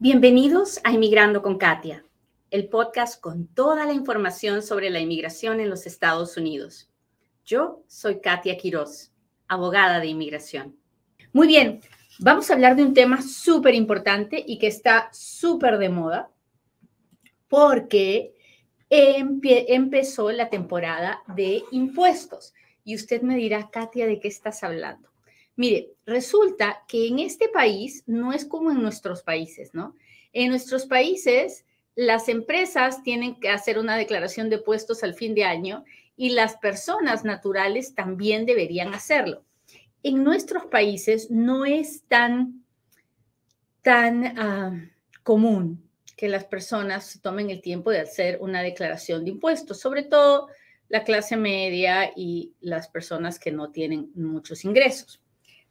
Bienvenidos a Inmigrando con Katia, el podcast con toda la información sobre la inmigración en los Estados Unidos. Yo soy Katia Quiroz, abogada de inmigración. Muy bien, vamos a hablar de un tema súper importante y que está súper de moda porque empezó la temporada de impuestos. Y usted me dirá, Katia, ¿de qué estás hablando? Mire, resulta que en este país no es como en nuestros países, ¿no? En nuestros países, las empresas tienen que hacer una declaración de puestos al fin de año y las personas naturales también deberían hacerlo. En nuestros países no es tan, tan ah, común que las personas se tomen el tiempo de hacer una declaración de impuestos, sobre todo la clase media y las personas que no tienen muchos ingresos.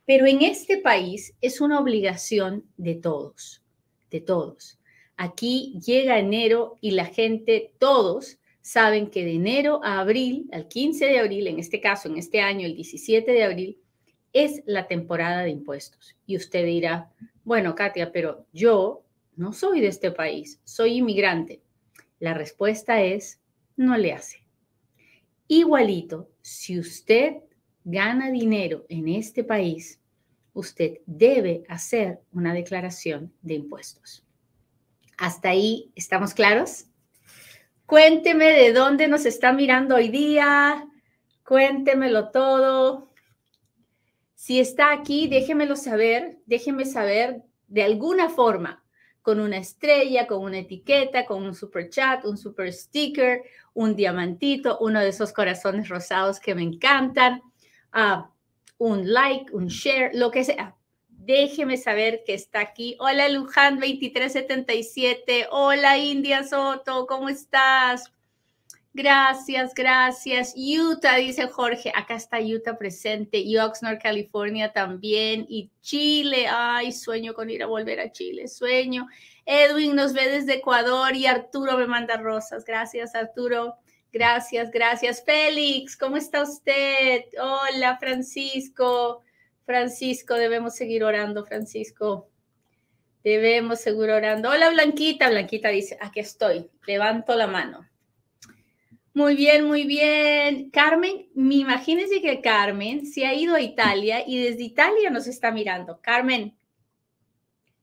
Pero en este país es una obligación de todos, de todos. Aquí llega enero y la gente, todos, saben que de enero a abril, al 15 de abril, en este caso, en este año, el 17 de abril, es la temporada de impuestos. Y usted dirá, bueno, Katia, pero yo no soy de este país, soy inmigrante. La respuesta es, no le hace. Igualito, si usted gana dinero en este país, usted debe hacer una declaración de impuestos. ¿Hasta ahí estamos claros? Cuénteme de dónde nos está mirando hoy día. Cuéntemelo todo. Si está aquí, déjemelo saber. Déjeme saber de alguna forma, con una estrella, con una etiqueta, con un super chat, un super sticker, un diamantito, uno de esos corazones rosados que me encantan. Un like, un share, lo que sea. Déjeme saber que está aquí. Hola Luján 2377. Hola India Soto, ¿cómo estás? Gracias, gracias. Utah, dice Jorge. Acá está Utah presente. Y Oxnard, California también. Y Chile. Ay, sueño con ir a volver a Chile. Sueño. Edwin nos ve desde Ecuador y Arturo me manda rosas. Gracias, Arturo. Gracias, gracias. Félix, ¿cómo está usted? Hola, Francisco. Francisco, debemos seguir orando, Francisco. Debemos seguir orando. Hola, Blanquita. Blanquita dice, aquí estoy. Levanto la mano. Muy bien, muy bien. Carmen, me imagínense que Carmen se ha ido a Italia y desde Italia nos está mirando. Carmen,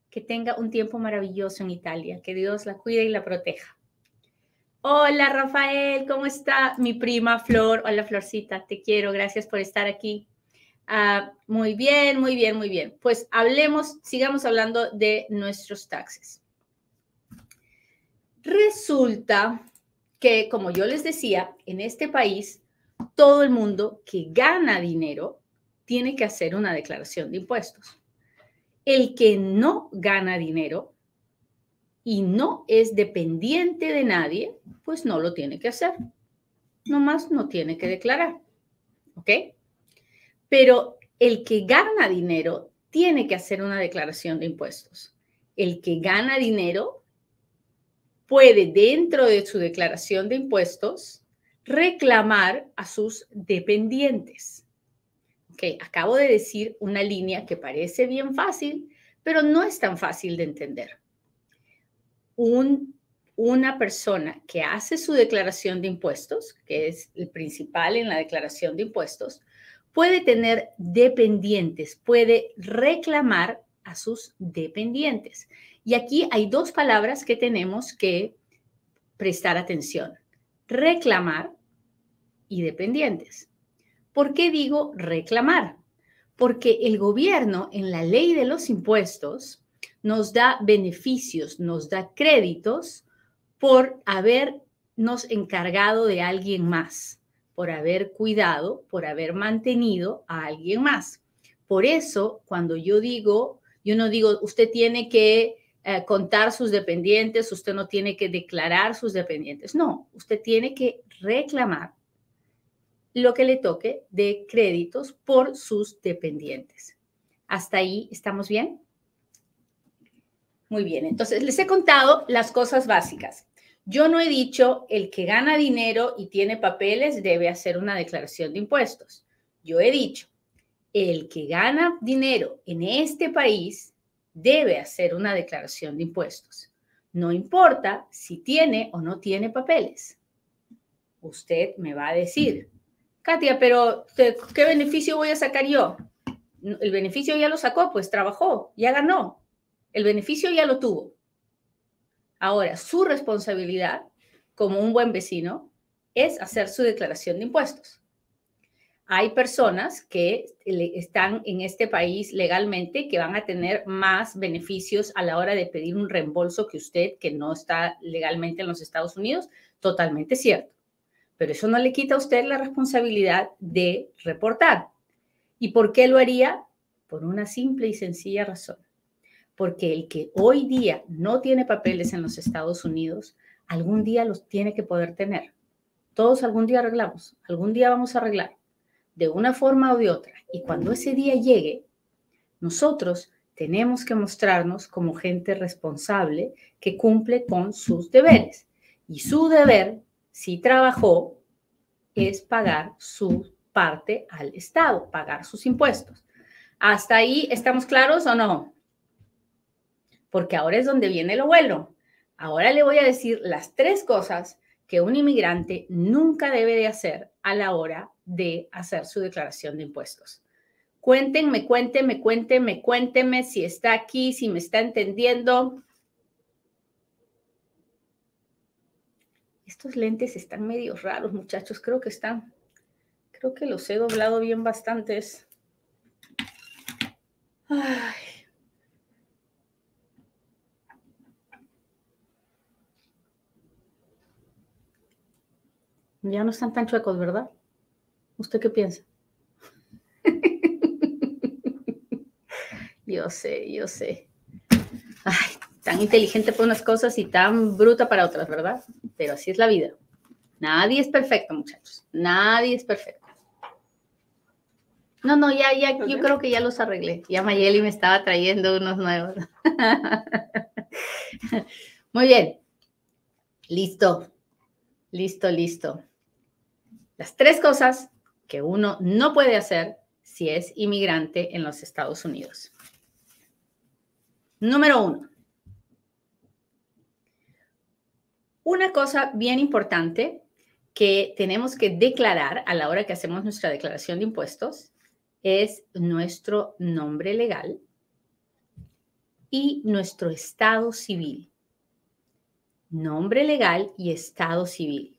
que tenga un tiempo maravilloso en Italia. Que Dios la cuide y la proteja. Hola Rafael, ¿cómo está mi prima Flor? Hola Florcita, te quiero, gracias por estar aquí. Ah, muy bien, muy bien, muy bien. Pues hablemos, sigamos hablando de nuestros taxes. Resulta que, como yo les decía, en este país, todo el mundo que gana dinero tiene que hacer una declaración de impuestos. El que no gana dinero y no es dependiente de nadie, pues no lo tiene que hacer. Nomás no tiene que declarar. ¿Ok? Pero el que gana dinero tiene que hacer una declaración de impuestos. El que gana dinero puede, dentro de su declaración de impuestos, reclamar a sus dependientes. Ok, acabo de decir una línea que parece bien fácil, pero no es tan fácil de entender una persona que hace su declaración de impuestos, que es el principal en la declaración de impuestos, puede tener dependientes, puede reclamar a sus dependientes. Y aquí hay dos palabras que tenemos que prestar atención. Reclamar y dependientes. ¿Por qué digo reclamar? Porque el gobierno en la ley de los impuestos nos da beneficios, nos da créditos por habernos encargado de alguien más, por haber cuidado, por haber mantenido a alguien más. Por eso, cuando yo digo, yo no digo, usted tiene que eh, contar sus dependientes, usted no tiene que declarar sus dependientes. No, usted tiene que reclamar lo que le toque de créditos por sus dependientes. ¿Hasta ahí estamos bien? Muy bien, entonces les he contado las cosas básicas. Yo no he dicho el que gana dinero y tiene papeles debe hacer una declaración de impuestos. Yo he dicho, el que gana dinero en este país debe hacer una declaración de impuestos. No importa si tiene o no tiene papeles. Usted me va a decir, Katia, pero ¿qué beneficio voy a sacar yo? El beneficio ya lo sacó, pues trabajó, ya ganó. El beneficio ya lo tuvo. Ahora, su responsabilidad como un buen vecino es hacer su declaración de impuestos. Hay personas que están en este país legalmente que van a tener más beneficios a la hora de pedir un reembolso que usted que no está legalmente en los Estados Unidos. Totalmente cierto. Pero eso no le quita a usted la responsabilidad de reportar. ¿Y por qué lo haría? Por una simple y sencilla razón. Porque el que hoy día no tiene papeles en los Estados Unidos, algún día los tiene que poder tener. Todos algún día arreglamos, algún día vamos a arreglar de una forma o de otra. Y cuando ese día llegue, nosotros tenemos que mostrarnos como gente responsable que cumple con sus deberes. Y su deber, si trabajó, es pagar su parte al Estado, pagar sus impuestos. ¿Hasta ahí estamos claros o no? Porque ahora es donde viene lo bueno. Ahora le voy a decir las tres cosas que un inmigrante nunca debe de hacer a la hora de hacer su declaración de impuestos. Cuéntenme, cuéntenme, cuéntenme, cuéntenme si está aquí, si me está entendiendo. Estos lentes están medio raros, muchachos. Creo que están, creo que los he doblado bien bastantes. Ay. Ya no están tan chuecos, ¿verdad? ¿Usted qué piensa? yo sé, yo sé. Ay, tan inteligente para unas cosas y tan bruta para otras, ¿verdad? Pero así es la vida. Nadie es perfecto, muchachos. Nadie es perfecto. No, no, ya, ya, yo creo que ya los arreglé. Ya Mayeli me estaba trayendo unos nuevos. Muy bien. Listo. Listo, listo. Las tres cosas que uno no puede hacer si es inmigrante en los Estados Unidos. Número uno. Una cosa bien importante que tenemos que declarar a la hora que hacemos nuestra declaración de impuestos es nuestro nombre legal y nuestro estado civil. Nombre legal y estado civil.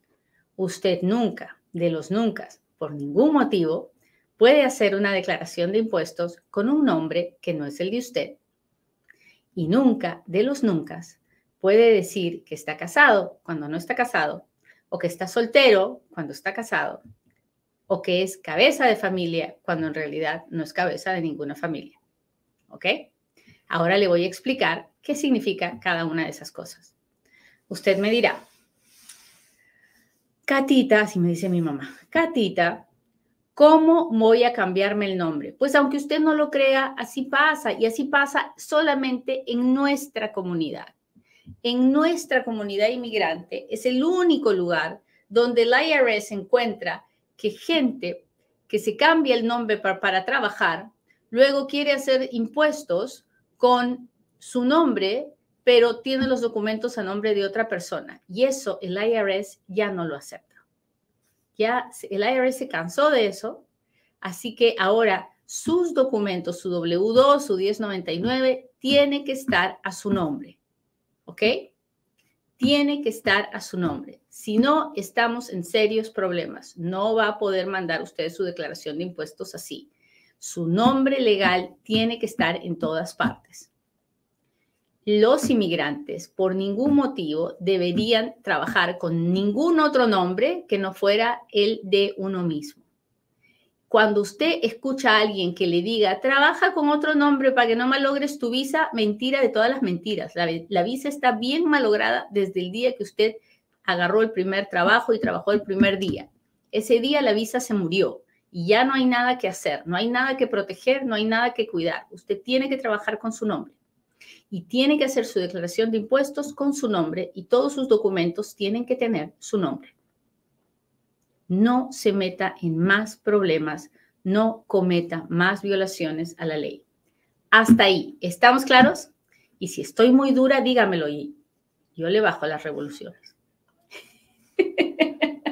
Usted nunca de los nunca, por ningún motivo, puede hacer una declaración de impuestos con un nombre que no es el de usted. Y nunca de los nunca puede decir que está casado cuando no está casado, o que está soltero cuando está casado, o que es cabeza de familia cuando en realidad no es cabeza de ninguna familia. ¿Ok? Ahora le voy a explicar qué significa cada una de esas cosas. Usted me dirá, Catita, así me dice mi mamá, Catita, ¿cómo voy a cambiarme el nombre? Pues aunque usted no lo crea, así pasa y así pasa solamente en nuestra comunidad. En nuestra comunidad inmigrante es el único lugar donde el IRS encuentra que gente que se cambia el nombre para, para trabajar, luego quiere hacer impuestos con su nombre pero tiene los documentos a nombre de otra persona. Y eso el IRS ya no lo acepta. Ya el IRS se cansó de eso, así que ahora sus documentos, su W2, su 1099, tiene que estar a su nombre. ¿Ok? Tiene que estar a su nombre. Si no, estamos en serios problemas. No va a poder mandar usted su declaración de impuestos así. Su nombre legal tiene que estar en todas partes los inmigrantes por ningún motivo deberían trabajar con ningún otro nombre que no fuera el de uno mismo. Cuando usted escucha a alguien que le diga, trabaja con otro nombre para que no malogres tu visa, mentira de todas las mentiras. La, visa está bien malograda desde el día que usted agarró el primer trabajo y trabajó el primer día. Ese día la visa se murió y ya no hay nada que hacer, no hay nada que proteger, no hay nada que cuidar. Usted tiene que trabajar con su nombre y tiene que hacer su declaración de impuestos con su nombre y todos sus documentos tienen que tener su nombre. No se meta en más problemas, no cometa más violaciones a la ley. Hasta ahí, ¿estamos claros? Y si estoy muy dura, dígamelo y yo le bajo las revoluciones.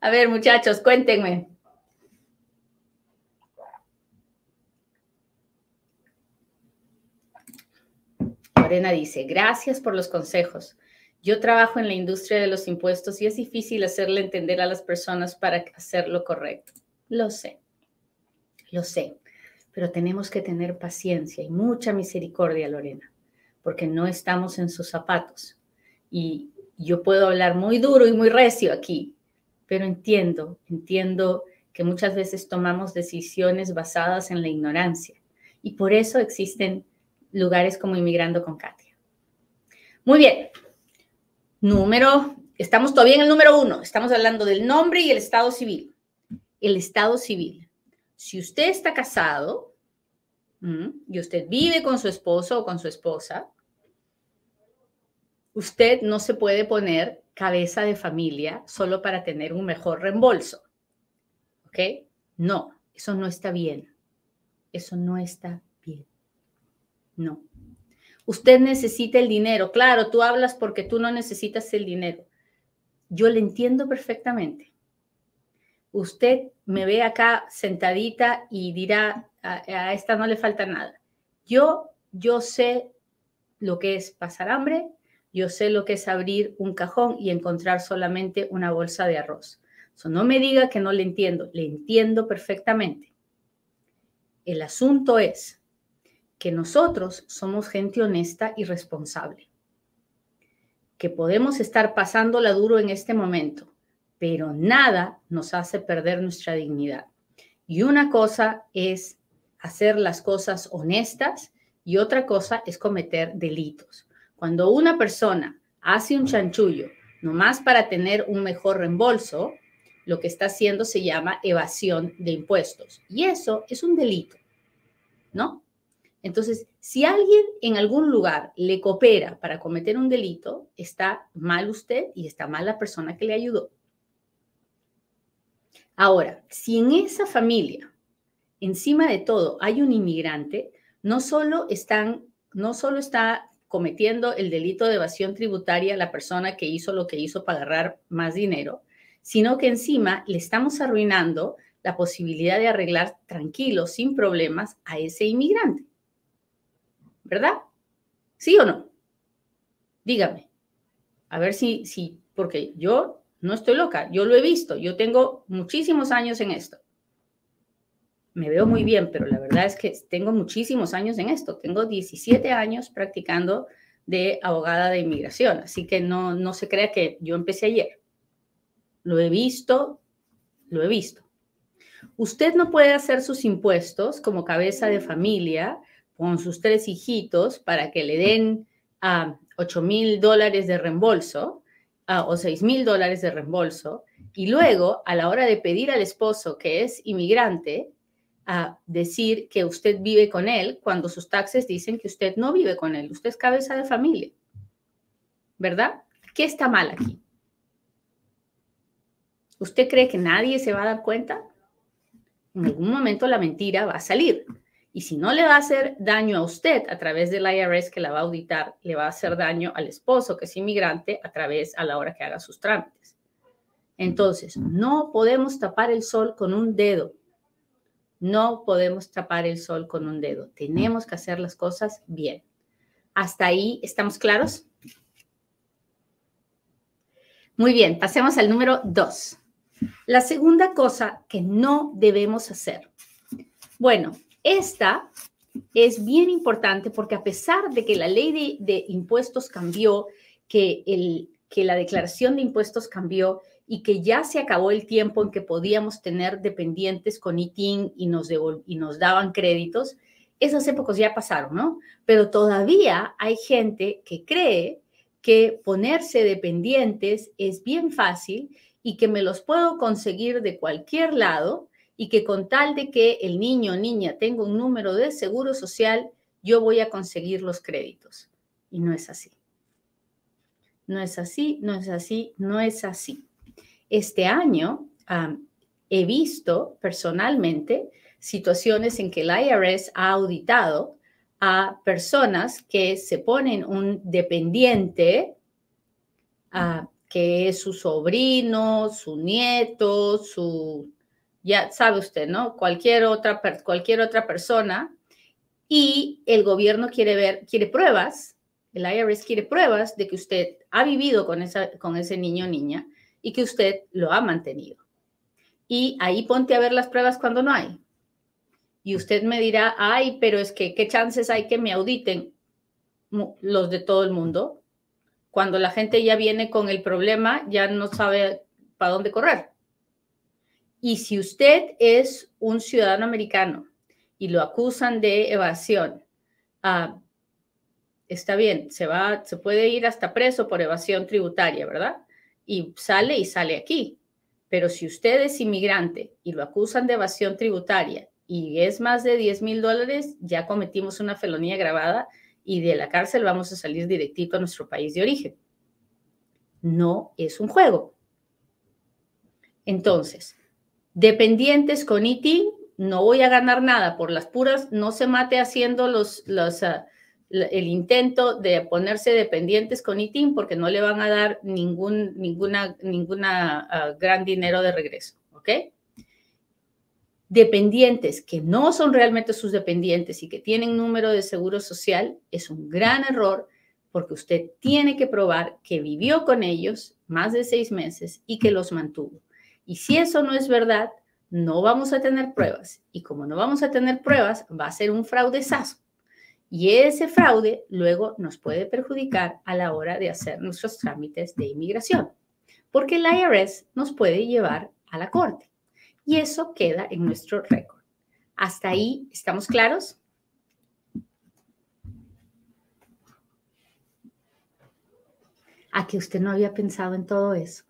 A ver, muchachos, cuéntenme. Lorena dice, gracias por los consejos. Yo trabajo en la industria de los impuestos y es difícil hacerle entender a las personas para hacer lo correcto. Lo sé, lo sé, pero tenemos que tener paciencia y mucha misericordia, Lorena, porque no estamos en sus zapatos. Y yo puedo hablar muy duro y muy recio aquí, pero entiendo, entiendo que muchas veces tomamos decisiones basadas en la ignorancia y por eso existen lugares como Inmigrando con Katia. Muy bien, Número, estamos todavía en el número uno, estamos hablando del nombre y el estado civil. El estado civil. Si usted está casado y usted vive con su esposo o con su esposa, usted no se puede poner cabeza de familia solo para tener un mejor reembolso. ¿Ok? No, eso no está bien. Eso no está. No. Usted necesita el dinero. Claro, tú hablas porque tú no necesitas el dinero. Yo le entiendo perfectamente. Usted me ve acá sentadita y dirá, a, esta no le falta nada. Yo, yo sé lo que es pasar hambre, yo sé lo que es abrir un cajón y encontrar solamente una bolsa de arroz. no me diga que no le entiendo, le entiendo perfectamente. El asunto es, que nosotros somos gente honesta y responsable, que podemos estar pasándola duro en este momento, pero nada nos hace perder nuestra dignidad. Y una cosa es hacer las cosas honestas y otra cosa es cometer delitos. Cuando una persona hace un chanchullo nomás para tener un mejor reembolso, lo que está haciendo se llama evasión de impuestos. Y eso es un delito, ¿no? Entonces, si alguien en algún lugar le coopera para cometer un delito, está mal usted y está mal la persona que le ayudó. Ahora, si en esa familia, encima de todo, hay un inmigrante, no solo está cometiendo el delito de evasión tributaria la persona que hizo lo que hizo para agarrar más dinero, sino que encima le estamos arruinando la posibilidad de arreglar tranquilo, sin problemas, a ese inmigrante. ¿Verdad? ¿Sí o no? Dígame. A ver si, si, porque yo no estoy loca, yo lo he visto, yo tengo muchísimos años en esto. Me veo muy bien, pero la verdad es que tengo muchísimos años en esto. Tengo 17 años practicando de abogada de inmigración, así que no, no se crea que yo empecé ayer. Lo he visto, lo he visto. Usted no puede hacer sus impuestos como cabeza de familia con sus tres hijitos para que le den a 8 mil dólares de reembolso o 6 mil dólares de reembolso y luego a la hora de pedir al esposo que es inmigrante a decir que usted vive con él cuando sus taxes dicen que usted no vive con él, usted es cabeza de familia. ¿Verdad? ¿Qué está mal aquí? ¿Usted cree que nadie se va a dar cuenta? En algún momento la mentira va a salir. Y si no le va a hacer daño a usted a través del IRS que la va a auditar, le va a hacer daño al esposo que es inmigrante a través a la hora que haga sus trámites. Entonces, no podemos tapar el sol con un dedo. No podemos tapar el sol con un dedo. Tenemos que hacer las cosas bien. ¿Hasta ahí estamos claros? Muy bien, pasemos al número dos. La segunda cosa que no debemos hacer. Bueno, esta es bien importante porque a pesar de que la ley de, impuestos cambió, que, el, que la declaración de impuestos cambió y que ya se acabó el tiempo en que podíamos tener dependientes con ITIN y nos, y nos daban créditos, esas épocas ya pasaron, ¿no? Pero todavía hay gente que cree que ponerse dependientes es bien fácil y que me los puedo conseguir de cualquier lado y que con tal de que el niño o niña tenga un número de seguro social, yo voy a conseguir los créditos. Y no es así. No es así, no es así, no es así. Este año he visto personalmente situaciones en que el IRS ha auditado a personas que se ponen un dependiente, ah, que es su sobrino, su nieto, su, ya sabe usted, ¿no? Cualquier otra, cualquier otra persona. Y el gobierno quiere ver, quiere pruebas, el IRS quiere pruebas de que usted ha vivido con, esa, con ese niño o niña y que usted lo ha mantenido. Y ahí ponte a ver las pruebas cuando no hay. Y usted me dirá, ay, pero es que, ¿qué chances hay que me auditen los de todo el mundo? Cuando la gente ya viene con el problema, ya no sabe para dónde correr. Y si usted es un ciudadano americano y lo acusan de evasión, ah, está bien, se va, se puede ir hasta preso por evasión tributaria, ¿verdad? Y sale y sale aquí. Pero si usted es inmigrante y lo acusan de evasión tributaria y es más de 10 mil dólares, ya cometimos una felonía grabada y de la cárcel vamos a salir directito a nuestro país de origen. No es un juego. Entonces, dependientes con ITIN, no voy a ganar nada por las puras, no se mate haciendo los, los, ah, el intento de ponerse dependientes con ITIN porque no le van a dar ningún, ninguna, ninguna ah, gran dinero de regreso, ¿ok? dependientes que no son realmente sus dependientes y que tienen número de seguro social, es un gran error porque usted tiene que probar que vivió con ellos más de seis meses y que los mantuvo. Y si eso no es verdad, no vamos a tener pruebas. Y como no vamos a tener pruebas, va a ser un fraudezazo. Y ese fraude luego nos puede perjudicar a la hora de hacer nuestros trámites de inmigración, porque el IRS nos puede llevar a la corte y eso queda en nuestro récord. ¿Hasta ahí estamos claros? A que usted no había pensado en todo eso,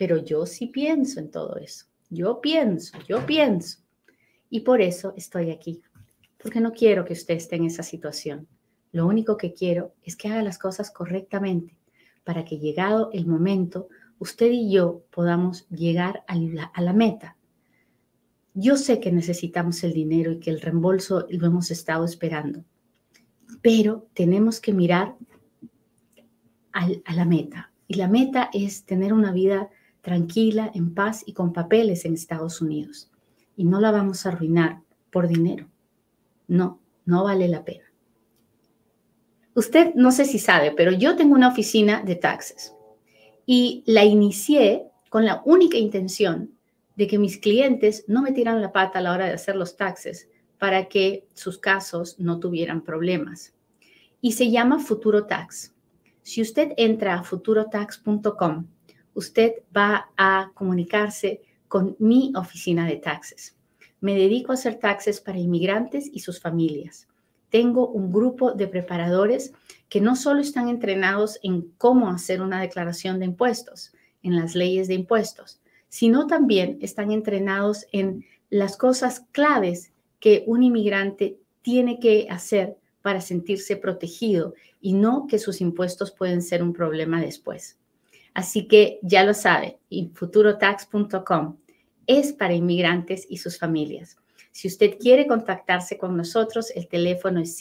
pero yo sí pienso en todo eso. Yo pienso, yo pienso. Y por eso estoy aquí, porque no quiero que usted esté en esa situación. Lo único que quiero es que haga las cosas correctamente para que llegado el momento, usted y yo podamos llegar a la, meta yo sé que necesitamos el dinero y que el reembolso lo hemos estado esperando, pero tenemos que mirar a la meta. Y la meta es tener una vida tranquila, en paz y con papeles en Estados Unidos. Y no la vamos a arruinar por dinero. No, no vale la pena. Usted no sé si sabe, pero yo tengo una oficina de taxes y la inicié con la única intención de que mis clientes no me tiran la pata a la hora de hacer los taxes para que sus casos no tuvieran problemas. Y se llama Futuro Tax. Si usted entra a futurotax.com, usted va a comunicarse con mi oficina de taxes. Me dedico a hacer taxes para inmigrantes y sus familias. Tengo un grupo de preparadores que no solo están entrenados en cómo hacer una declaración de impuestos, en las leyes de impuestos, sino también están entrenados en las cosas claves que un inmigrante tiene que hacer para sentirse protegido y no que sus impuestos pueden ser un problema después. Así que ya lo sabe, futurotax.com es para inmigrantes y sus familias. Si usted quiere contactarse con nosotros, el teléfono es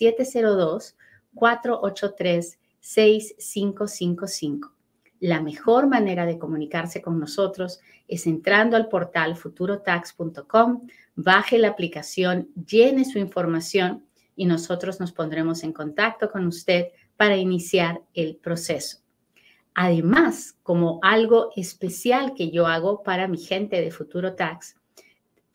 702-483-6555. La mejor manera de comunicarse con nosotros es entrando al portal futurotax.com, baje la aplicación, llene su información y nosotros nos pondremos en contacto con usted para iniciar el proceso. Además, como algo especial que yo hago para mi gente de Futuro Tax,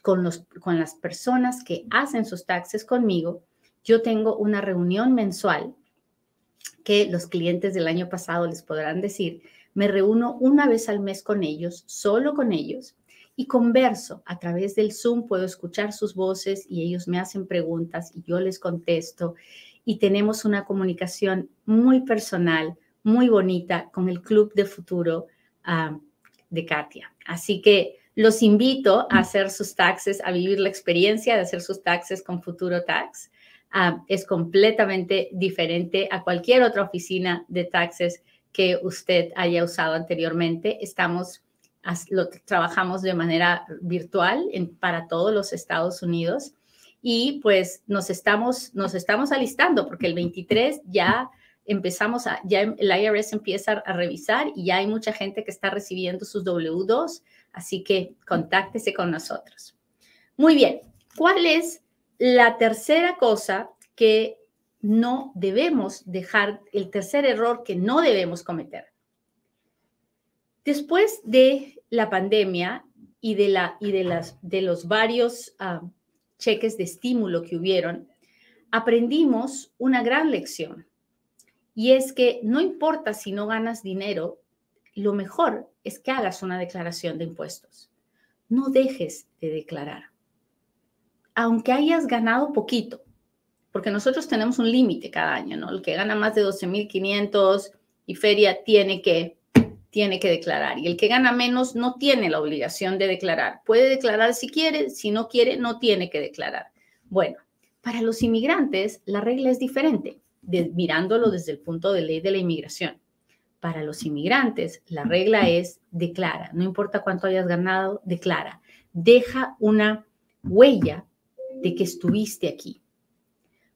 con, los, con las personas que hacen sus taxes conmigo, yo tengo una reunión mensual que los clientes del año pasado les podrán decir, me reúno una vez al mes con ellos, solo con ellos, y converso. A través del Zoom, puedo escuchar sus voces y ellos me hacen preguntas y yo les contesto. Y tenemos una comunicación muy personal, muy bonita con el Club de Futuro ah, de Katia. Así que los invito a hacer sus taxes, a vivir la experiencia de hacer sus taxes con Futuro Tax. Ah, es completamente diferente a cualquier otra oficina de taxes que usted haya usado anteriormente. Estamos, lo trabajamos de manera virtual para todos los Estados Unidos y pues nos estamos, nos estamos alistando porque el 23 ya empezamos a, ya el IRS empieza a revisar y ya hay mucha gente que está recibiendo sus W2, así que contáctese con nosotros. Muy bien, ¿cuál es la tercera cosa que no debemos dejar, el tercer error que no debemos cometer? Después de la pandemia y de, la, y de, las, de los varios ah, cheques de estímulo que hubieron, aprendimos una gran lección y es que no importa si no ganas dinero, lo mejor es que hagas una declaración de impuestos. No dejes de declarar. Aunque hayas ganado poquito, porque nosotros tenemos un límite cada año, ¿no? El que gana más de 12.500 y feria tiene que, tiene que declarar. Y el que gana menos no tiene la obligación de declarar. Puede declarar si quiere, si no quiere, no tiene que declarar. Bueno, para los inmigrantes la regla es diferente mirándolo desde el punto de ley de la inmigración. Para los inmigrantes, la regla es declara, no importa cuánto hayas ganado, declara. Deja una huella de que estuviste aquí.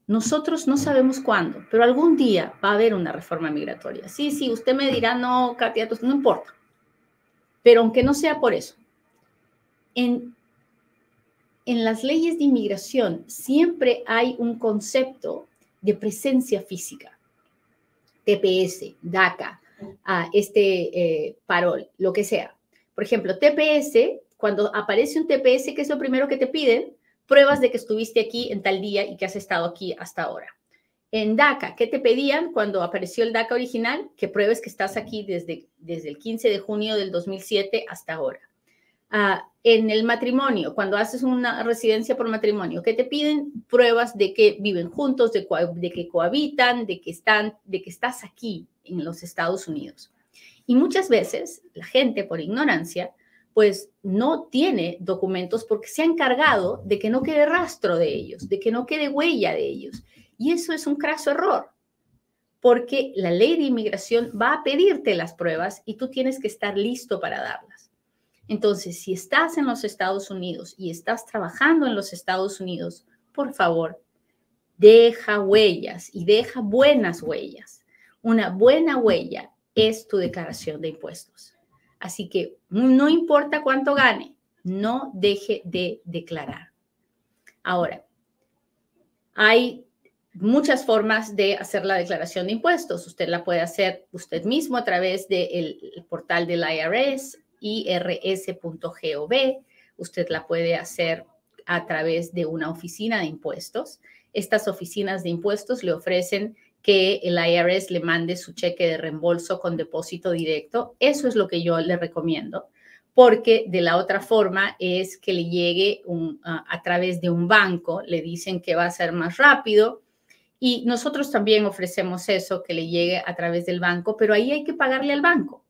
Nosotros no sabemos cuándo, pero algún día va a haber una reforma migratoria. Sí, sí, usted me dirá, no, Katia, no importa. Pero aunque no sea por eso, en, en las leyes de inmigración siempre hay un concepto de presencia física, TPS, DACA, a este eh, parol, lo que sea. Por ejemplo, TPS, cuando aparece un TPS, ¿qué es lo primero que te piden? Pruebas de que estuviste aquí en tal día y que has estado aquí hasta ahora. En DACA, ¿qué te pedían cuando apareció el DACA original? Que pruebes que estás aquí desde, desde el 15 de junio del 2007 hasta ahora. Ah, en el matrimonio, cuando haces una residencia por matrimonio, que te piden pruebas de que viven juntos, de, de, que cohabitan, de que, están, de que estás aquí en los Estados Unidos. Y muchas veces la gente, por ignorancia, pues no tiene documentos porque se ha encargado de que no quede rastro de ellos, de que no quede huella de ellos. Y eso es un craso error, porque la ley de inmigración va a pedirte las pruebas y tú tienes que estar listo para darlas. Entonces, si estás en los Estados Unidos y estás trabajando en los Estados Unidos, por favor, deja huellas y deja buenas huellas. Una buena huella es tu declaración de impuestos. Así que no importa cuánto gane, no deje de declarar. Ahora, hay muchas formas de hacer la declaración de impuestos. Usted la puede hacer usted mismo a través del portal del IRS, irs.gov. Usted la puede hacer a través de una oficina de impuestos. Estas oficinas de impuestos le ofrecen que el IRS le mande su cheque de reembolso con depósito directo. Eso es lo que yo le recomiendo, porque de la otra forma es que le llegue a través de un banco, le dicen que va a ser más rápido. Y nosotros también ofrecemos eso, que le llegue a través del banco, pero ahí hay que pagarle al banco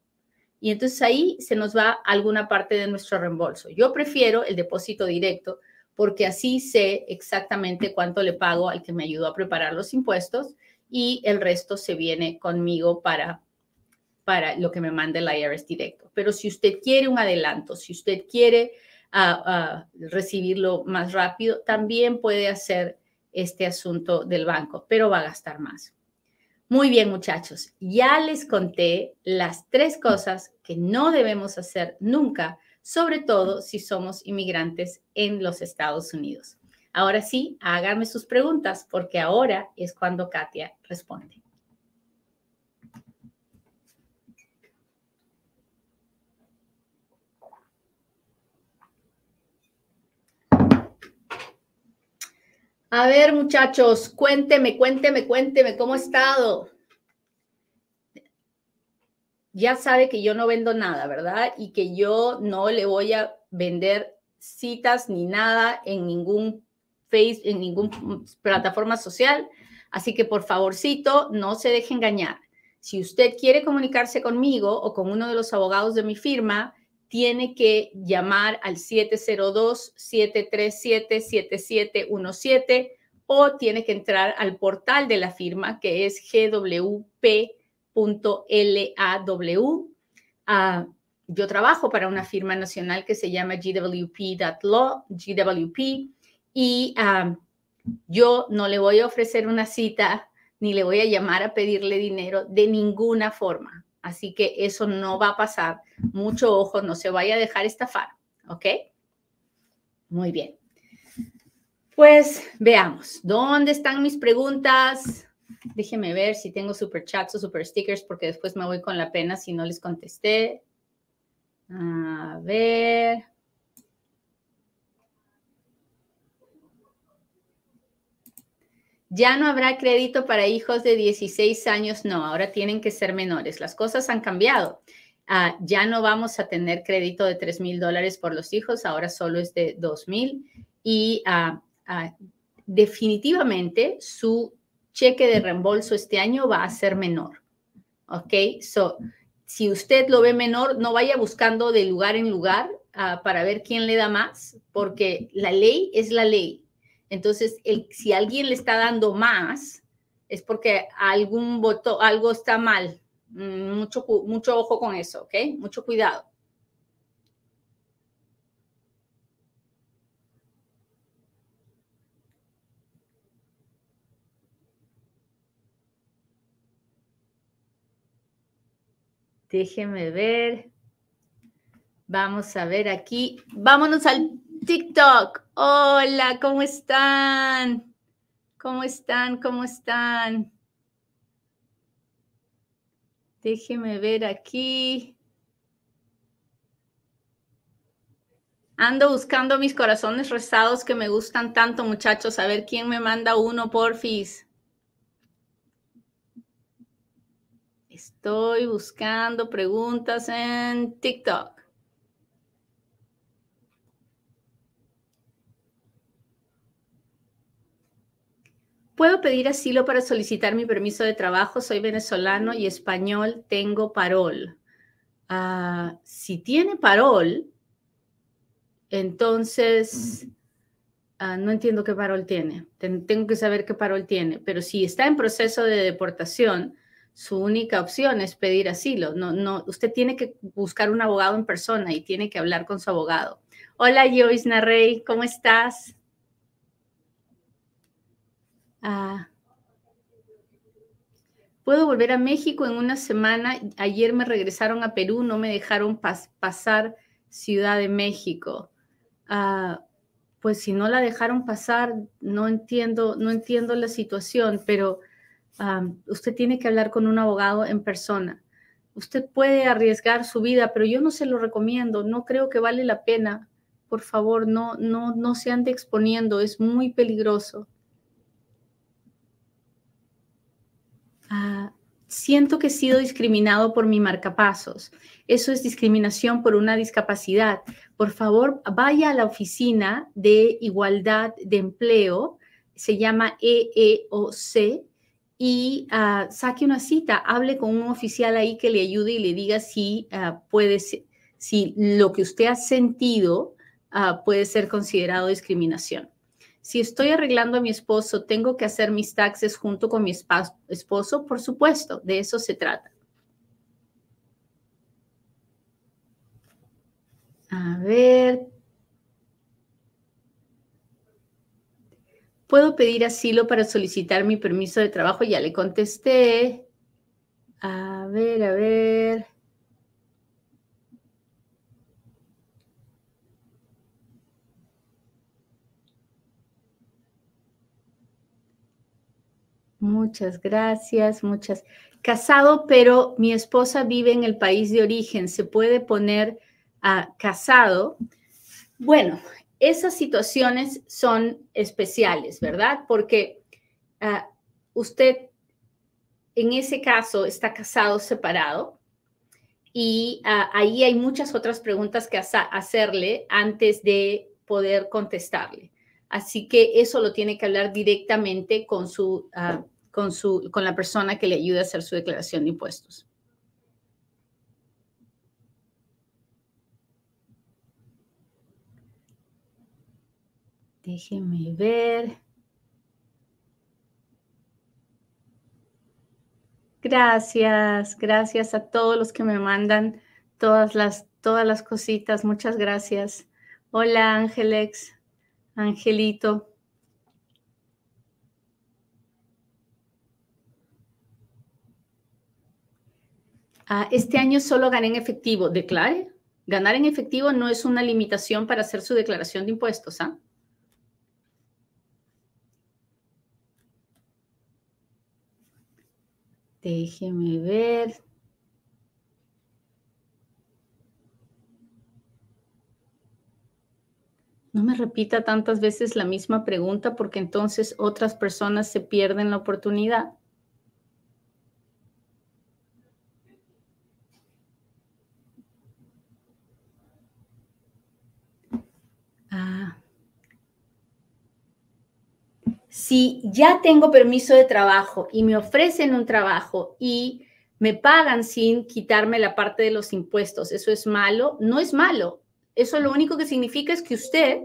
y entonces ahí se nos va alguna parte de nuestro reembolso. Yo prefiero el depósito directo porque así sé exactamente cuánto le pago al que me ayudó a preparar los impuestos y el resto se viene conmigo para, para lo que me mande el IRS directo. Pero si usted quiere un adelanto, si usted quiere ah, ah, recibirlo más rápido, también puede hacer este asunto del banco, pero va a gastar más. Muy bien, muchachos, ya les conté las tres cosas que no debemos hacer nunca, sobre todo si somos inmigrantes en los Estados Unidos. Ahora sí, háganme sus preguntas porque ahora es cuando Katia responde. A ver, muchachos, cuénteme, cuénteme, cuénteme cómo ha estado. Ya sabe que yo no vendo nada, ¿verdad? Y que yo no le voy a vender citas ni nada en ningún Face, en ninguna plataforma social. Así que por favorcito, no se deje engañar. Si usted quiere comunicarse conmigo o con uno de los abogados de mi firma, tiene que llamar al 702-737-7717 o tiene que entrar al portal de la firma que es gwp.law. Ah, yo trabajo para una firma nacional que se llama gwp.law, GWP, y ah, yo no le voy a ofrecer una cita ni le voy a llamar a pedirle dinero de ninguna forma. Así que eso no va a pasar. Mucho ojo, no se vaya a dejar estafar, ¿ok? Muy bien. Pues veamos, ¿dónde están mis preguntas? Déjenme ver si tengo super chats o super stickers porque después me voy con la pena si no les contesté. A ver. Ya no habrá crédito para hijos de 16 años, no, ahora tienen que ser menores. Las cosas han cambiado. Ah, ya no vamos a tener crédito de 3 mil dólares por los hijos, ahora solo es de 2 mil. Y ah, ah, definitivamente su cheque de reembolso este año va a ser menor. ¿Ok? So, si usted lo ve menor, no vaya buscando de lugar en lugar para ver quién le da más, porque la ley es la ley entonces, si alguien le está dando más, es porque algún voto, algo está mal. Mm, mucho, mucho ojo con eso, ¿ok? Mucho cuidado. Déjeme ver. Vamos a ver aquí. Vámonos al TikTok. Hola, ¿cómo están? ¿Cómo están? ¿Cómo están? Déjeme ver aquí. Ando buscando mis corazones rezados que me gustan tanto, muchachos. A ver quién me manda uno, porfis. Estoy buscando preguntas en TikTok. Puedo pedir asilo para solicitar mi permiso de trabajo. Soy venezolano y español. Tengo parol. Ah, si tiene parol, entonces ah, no entiendo qué parol tiene. tengo que saber qué parol tiene. Pero si está en proceso de deportación, su única opción es pedir asilo. No, no, usted tiene que buscar un abogado en persona y tiene que hablar con su abogado. Hola, Joyce Narrey, ¿cómo estás? Ah. Puedo volver a México en una semana. Ayer me regresaron a Perú, no me dejaron pasar Ciudad de México. Ah, pues si no la dejaron pasar, no entiendo, no entiendo la situación, pero usted tiene que hablar con un abogado en persona. Usted puede arriesgar su vida, pero yo no se lo recomiendo. No creo que vale la pena. Por favor, no, no, no se ande exponiendo. Es muy peligroso. Ah, siento que he sido discriminado por mi marcapasos. Eso es discriminación por una discapacidad. Por favor, vaya a la oficina de igualdad de empleo, se llama EEOC, y ah, saque una cita, hable con un oficial ahí que le ayude y le diga si uh, puede si lo que usted ha sentido puede ser considerado discriminación. Si estoy arreglando a mi esposo, ¿tengo que hacer mis taxes junto con mi esposo? Por supuesto, de eso se trata. A ver. ¿Puedo pedir asilo para solicitar mi permiso de trabajo? Ya le contesté. A ver, a ver. Muchas gracias, muchas. Casado, pero mi esposa vive en el país de origen. ¿Se puede poner a casado? Bueno, esas situaciones son especiales, ¿verdad? Porque ah, usted en ese caso está casado separado y ah, ahí hay muchas otras preguntas que hacerle antes de poder contestarle. Así que eso lo tiene que hablar directamente con su ah, con, su, con la persona que le ayude a hacer su declaración de impuestos. Déjenme ver. Gracias, gracias a todos los que me mandan todas las, todas las cositas. Muchas gracias. Hola, Ángeles, Angelito. Ah, este año solo gané en efectivo. Declare. Ganar en efectivo no es una limitación para hacer su declaración de impuestos. ¿ah? Déjeme ver. No me repita tantas veces la misma pregunta porque entonces otras personas se pierden la oportunidad. Ah. Si ya tengo permiso de trabajo y me ofrecen un trabajo y me pagan sin quitarme la parte de los impuestos, ¿eso es malo? No es malo. Eso lo único que significa es que usted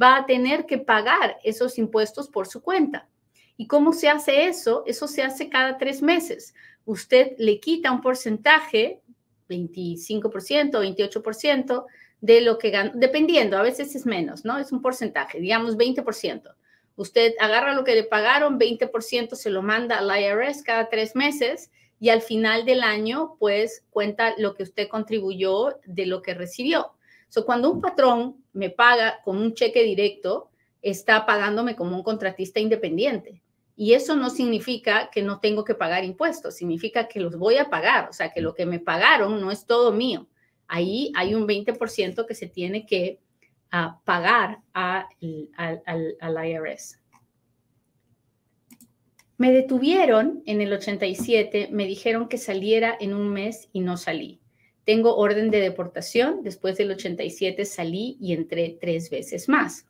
va a tener que pagar esos impuestos por su cuenta. ¿Y cómo se hace eso? Eso se hace cada tres meses. Usted le quita un porcentaje, 25%, 28%, de lo que gana, dependiendo, a veces es menos, ¿no? Es un porcentaje, digamos 20%. Usted agarra lo que le pagaron, 20% se lo manda al IRS cada tres meses y al final del año, pues cuenta lo que usted contribuyó de lo que recibió. So, cuando un patrón me paga con un cheque directo, está pagándome como un contratista independiente. Y eso no significa que no tengo que pagar impuestos, significa que los voy a pagar, o sea, que lo que me pagaron no es todo mío ahí hay un 20% que se tiene que ah, pagar al, al IRS. Me detuvieron en el 87, me dijeron que saliera en un mes y no salí. Tengo orden de deportación, después del 87 salí y entré tres veces más.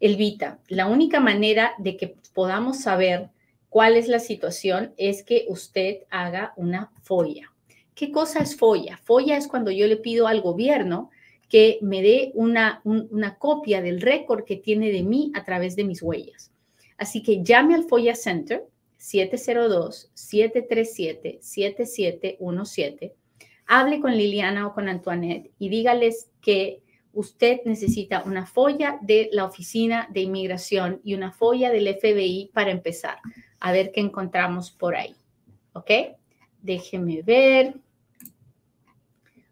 Elvita, la única manera de que podamos saber cuál es la situación es que usted haga una folla. ¿Qué cosa es FOIA? FOIA es cuando yo le pido al gobierno que me dé una, una copia del récord que tiene de mí a través de mis huellas. Así que llame al FOIA Center 702-737-7717, hable con Liliana o con Antoinette y dígales que usted necesita una folla de la Oficina de Inmigración y una folla del FBI para empezar a ver qué encontramos por ahí. ¿Ok? Déjeme ver.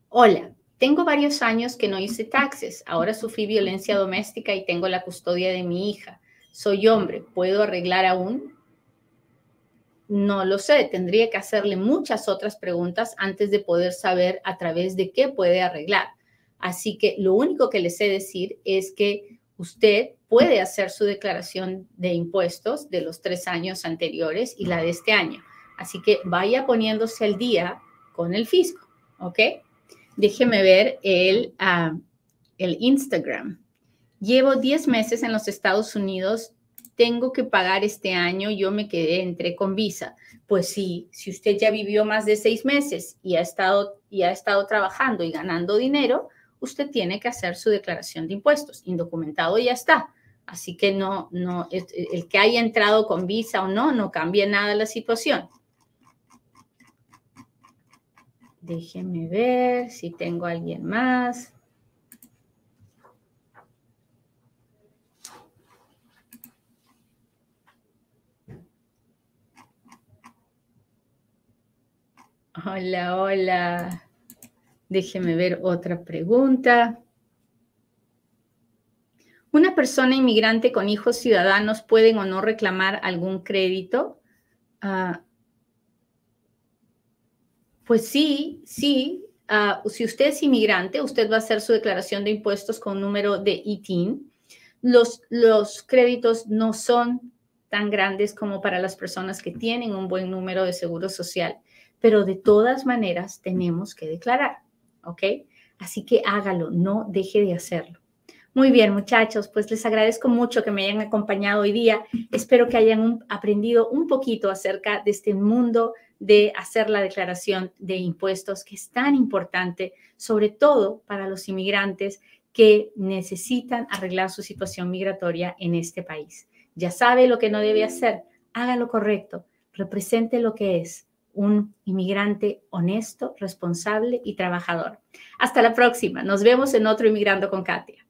Hola, tengo varios años que no hice taxes. Ahora sufrí violencia doméstica y tengo la custodia de mi hija. Soy hombre, ¿puedo arreglar aún? No lo sé, tendría que hacerle muchas otras preguntas antes de poder saber a través de qué puede arreglar. Así que lo único que le sé decir es que usted puede hacer su declaración de impuestos de los tres años anteriores y la de este año. Así que vaya poniéndose al día con el fisco, ¿ok? Déjeme ver el, ah, el Instagram. Llevo 10 meses en los Estados Unidos. Tengo que pagar este año. Yo me quedé, entré con visa. Pues sí, si usted ya vivió más de seis meses y ha estado, y ha estado trabajando y ganando dinero, usted tiene que hacer su declaración de impuestos. Indocumentado ya está. Así que no, no, el que haya entrado con visa o no, no cambia nada la situación. Déjenme ver si tengo alguien más. Hola, hola. Déjeme ver otra pregunta. ¿Una persona inmigrante con hijos ciudadanos pueden o no reclamar algún crédito? Ah, pues sí, sí. Ah, si usted es inmigrante, usted va a hacer su declaración de impuestos con número de ITIN. Los, los créditos no son tan grandes como para las personas que tienen un buen número de seguro social, pero de todas maneras tenemos que declarar, ¿ok? Así que hágalo, no deje de hacerlo. Muy bien, muchachos, pues les agradezco mucho que me hayan acompañado hoy día. Espero que hayan aprendido un poquito acerca de este mundo de hacer la declaración de impuestos, que es tan importante, sobre todo para los inmigrantes que necesitan arreglar su situación migratoria en este país. Ya sabe lo que no debe hacer, haga lo correcto, represente lo que es un inmigrante honesto, responsable y trabajador. Hasta la próxima, nos vemos en otro Inmigrando con Katia.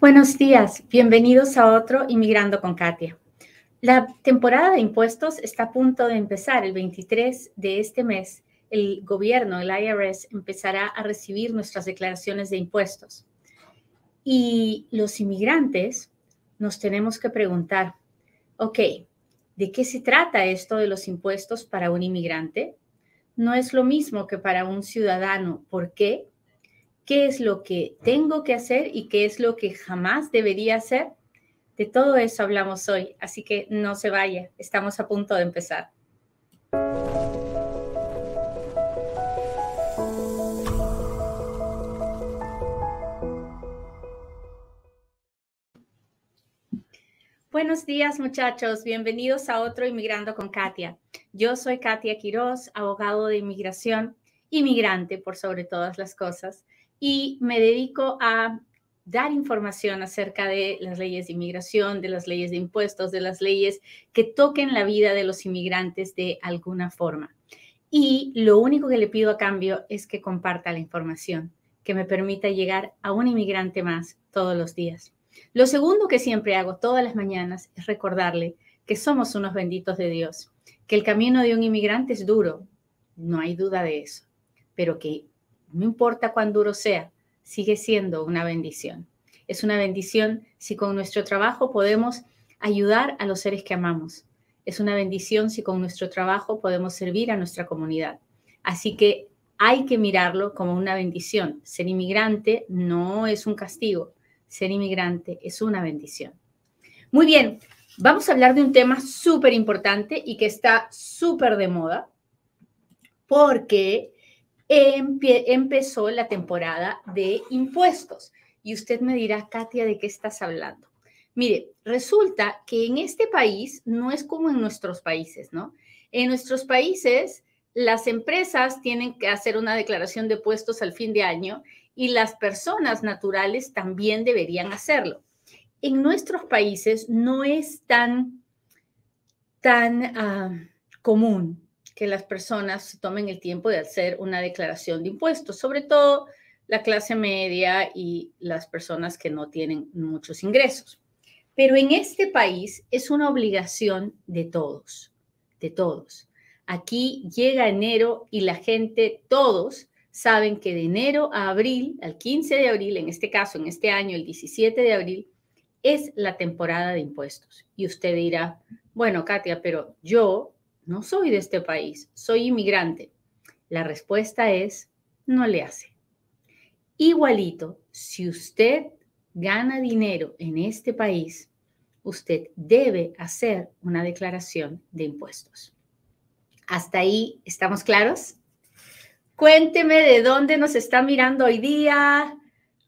Buenos días, bienvenidos a otro Inmigrando con Katia. La temporada de impuestos está a punto de empezar. El 23 de este mes, el gobierno, el IRS, empezará a recibir nuestras declaraciones de impuestos. Y los inmigrantes nos tenemos que preguntar, ok, ¿de qué se trata esto de los impuestos para un inmigrante? No es lo mismo que para un ciudadano. ¿Por qué? qué es lo que tengo que hacer y qué es lo que jamás debería hacer. De todo eso hablamos hoy, así que no se vaya, estamos a punto de empezar. Buenos días muchachos, bienvenidos a otro Inmigrando con Katia. Yo soy Katia Quiroz, abogado de inmigración, inmigrante por sobre todas las cosas y me dedico a dar información acerca de las leyes de inmigración, de las leyes de impuestos, de las leyes que toquen la vida de los inmigrantes de alguna forma. Y lo único que le pido a cambio es que comparta la información, que me permita llegar a un inmigrante más todos los días. Lo segundo que siempre hago todas las mañanas es recordarle que somos unos benditos de Dios, que el camino de un inmigrante es duro, no hay duda de eso, pero que no importa cuán duro sea, sigue siendo una bendición. Es una bendición si con nuestro trabajo podemos ayudar a los seres que amamos. Es una bendición si con nuestro trabajo podemos servir a nuestra comunidad. Así que hay que mirarlo como una bendición. Ser inmigrante no es un castigo. Ser inmigrante es una bendición. Muy bien, vamos a hablar de un tema súper importante y que está súper de moda porque empezó la temporada de impuestos. Y usted me dirá, Katia, ¿de qué estás hablando? Mire, resulta que en este país no es como en nuestros países, ¿no? En nuestros países, las empresas tienen que hacer una declaración de puestos al fin de año y las personas naturales también deberían hacerlo. En nuestros países no es tan, tan ah, común que las personas tomen el tiempo de hacer una declaración de impuestos, sobre todo la clase media y las personas que no tienen muchos ingresos. Pero en este país es una obligación de todos, de todos. Aquí llega enero y la gente, todos, saben que de enero a abril, al 15 de abril, en este caso, en este año, el 17 de abril, es la temporada de impuestos. Y usted dirá, bueno, Katia, pero yo no soy de este país, soy inmigrante. La respuesta es, no le hace. Igualito, si usted gana dinero en este país, usted debe hacer una declaración de impuestos. ¿Hasta ahí estamos claros? Cuénteme de dónde nos está mirando hoy día.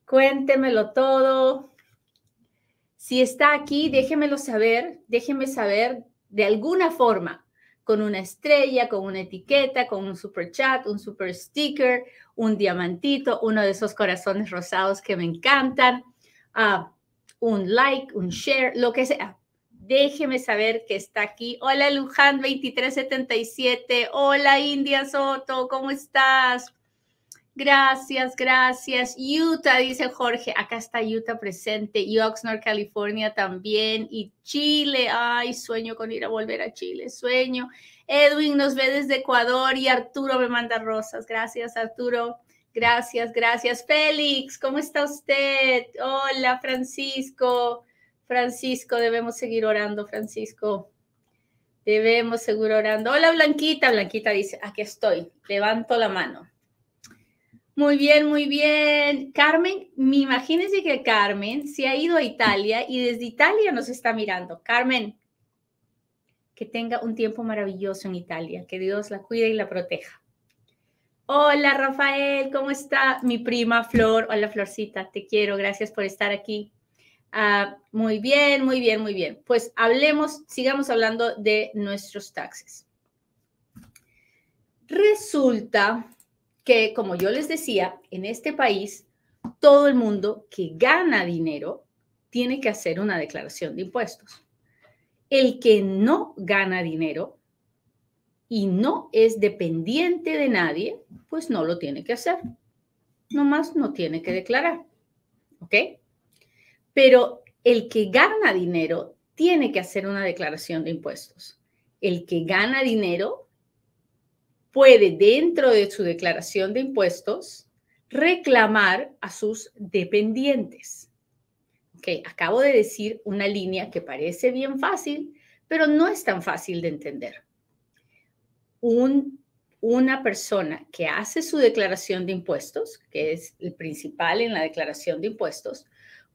Cuéntemelo todo. Si está aquí, déjemelo saber. Déjeme saber de alguna forma con una estrella, con una etiqueta, con un super chat, un super sticker, un diamantito, uno de esos corazones rosados que me encantan, ah, un like, un share, lo que sea. Déjeme saber que está aquí. Hola Luján 2377. Hola India Soto, ¿cómo estás? Gracias, gracias. Utah, dice Jorge. Acá está Utah presente. Y Oxnard, California también. Y Chile. Ay, sueño con ir a volver a Chile. Sueño. Edwin nos ve desde Ecuador y Arturo me manda rosas. Gracias, Arturo. Gracias, gracias. Félix, ¿cómo está usted? Hola, Francisco. Francisco, debemos seguir orando, Francisco. Debemos seguir orando. Hola, Blanquita. Blanquita dice, aquí estoy. Levanto la mano. Muy bien, muy bien. Carmen, me imagínense que Carmen se ha ido a Italia y desde Italia nos está mirando. Carmen, que tenga un tiempo maravilloso en Italia, que Dios la cuide y la proteja. Hola Rafael, ¿cómo está mi prima Flor? Hola Florcita, te quiero, gracias por estar aquí. Ah, muy bien, muy bien, muy bien. Pues hablemos, sigamos hablando de nuestros taxes. Resulta que, como yo les decía, en este país, todo el mundo que gana dinero tiene que hacer una declaración de impuestos. El que no gana dinero y no es dependiente de nadie, pues no lo tiene que hacer. Nomás no tiene que declarar. ¿Ok? Pero el que gana dinero tiene que hacer una declaración de impuestos. El que gana dinero puede, dentro de su declaración de impuestos, reclamar a sus dependientes. Ok, acabo de decir una línea que parece bien fácil, pero no es tan fácil de entender. Un, una persona que hace su declaración de impuestos, que es el principal en la declaración de impuestos,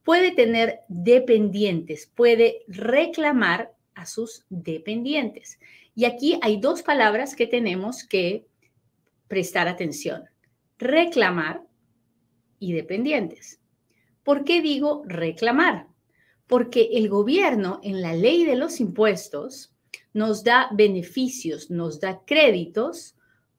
puede tener dependientes, puede reclamar a sus dependientes. Y aquí hay dos palabras que tenemos que prestar atención. Reclamar y dependientes. ¿Por qué digo reclamar? Porque el gobierno en la ley de los impuestos nos da beneficios, nos da créditos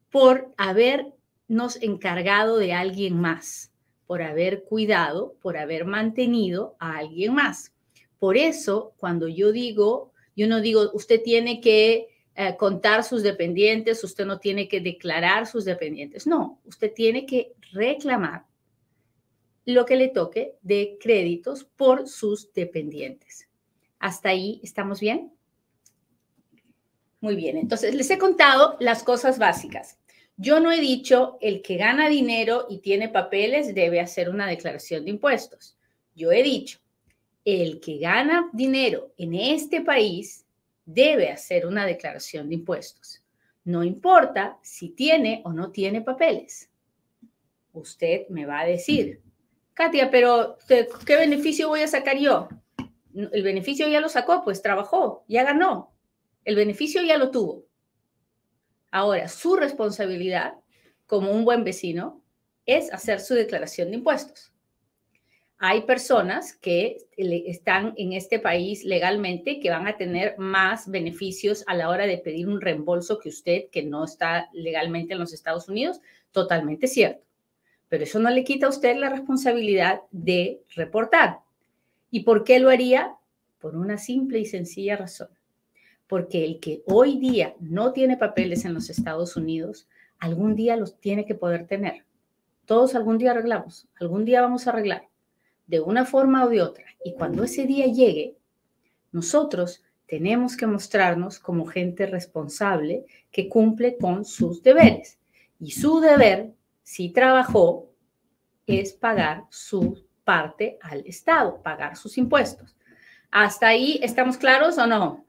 por habernos encargado de alguien más, por haber cuidado, por haber mantenido a alguien más. Por eso, cuando yo digo, yo no digo, usted tiene que eh, contar sus dependientes, usted no tiene que declarar sus dependientes. No, usted tiene que reclamar lo que le toque de créditos por sus dependientes. ¿Hasta ahí estamos bien? Muy bien, entonces les he contado las cosas básicas. Yo no he dicho el que gana dinero y tiene papeles debe hacer una declaración de impuestos. Yo he dicho, el que gana dinero en este país debe hacer una declaración de impuestos. No importa si tiene o no tiene papeles. Usted me va a decir, Katia, pero ¿qué beneficio voy a sacar yo? El beneficio ya lo sacó, pues trabajó, ya ganó. El beneficio ya lo tuvo. Ahora, su responsabilidad como un buen vecino es hacer su declaración de impuestos. Hay personas que están en este país legalmente que van a tener más beneficios a la hora de pedir un reembolso que usted que no está legalmente en los Estados Unidos. Totalmente cierto pero eso no le quita a usted la responsabilidad de reportar. ¿Y por qué lo haría? Por una simple y sencilla razón. Porque el que hoy día no tiene papeles en los Estados Unidos, algún día los tiene que poder tener. Todos algún día arreglamos, algún día vamos a arreglar, de una forma o de otra. Y cuando ese día llegue, nosotros tenemos que mostrarnos como gente responsable que cumple con sus deberes. Y su deber si trabajó, es pagar su parte al Estado, pagar sus impuestos. ¿Hasta ahí estamos claros o no?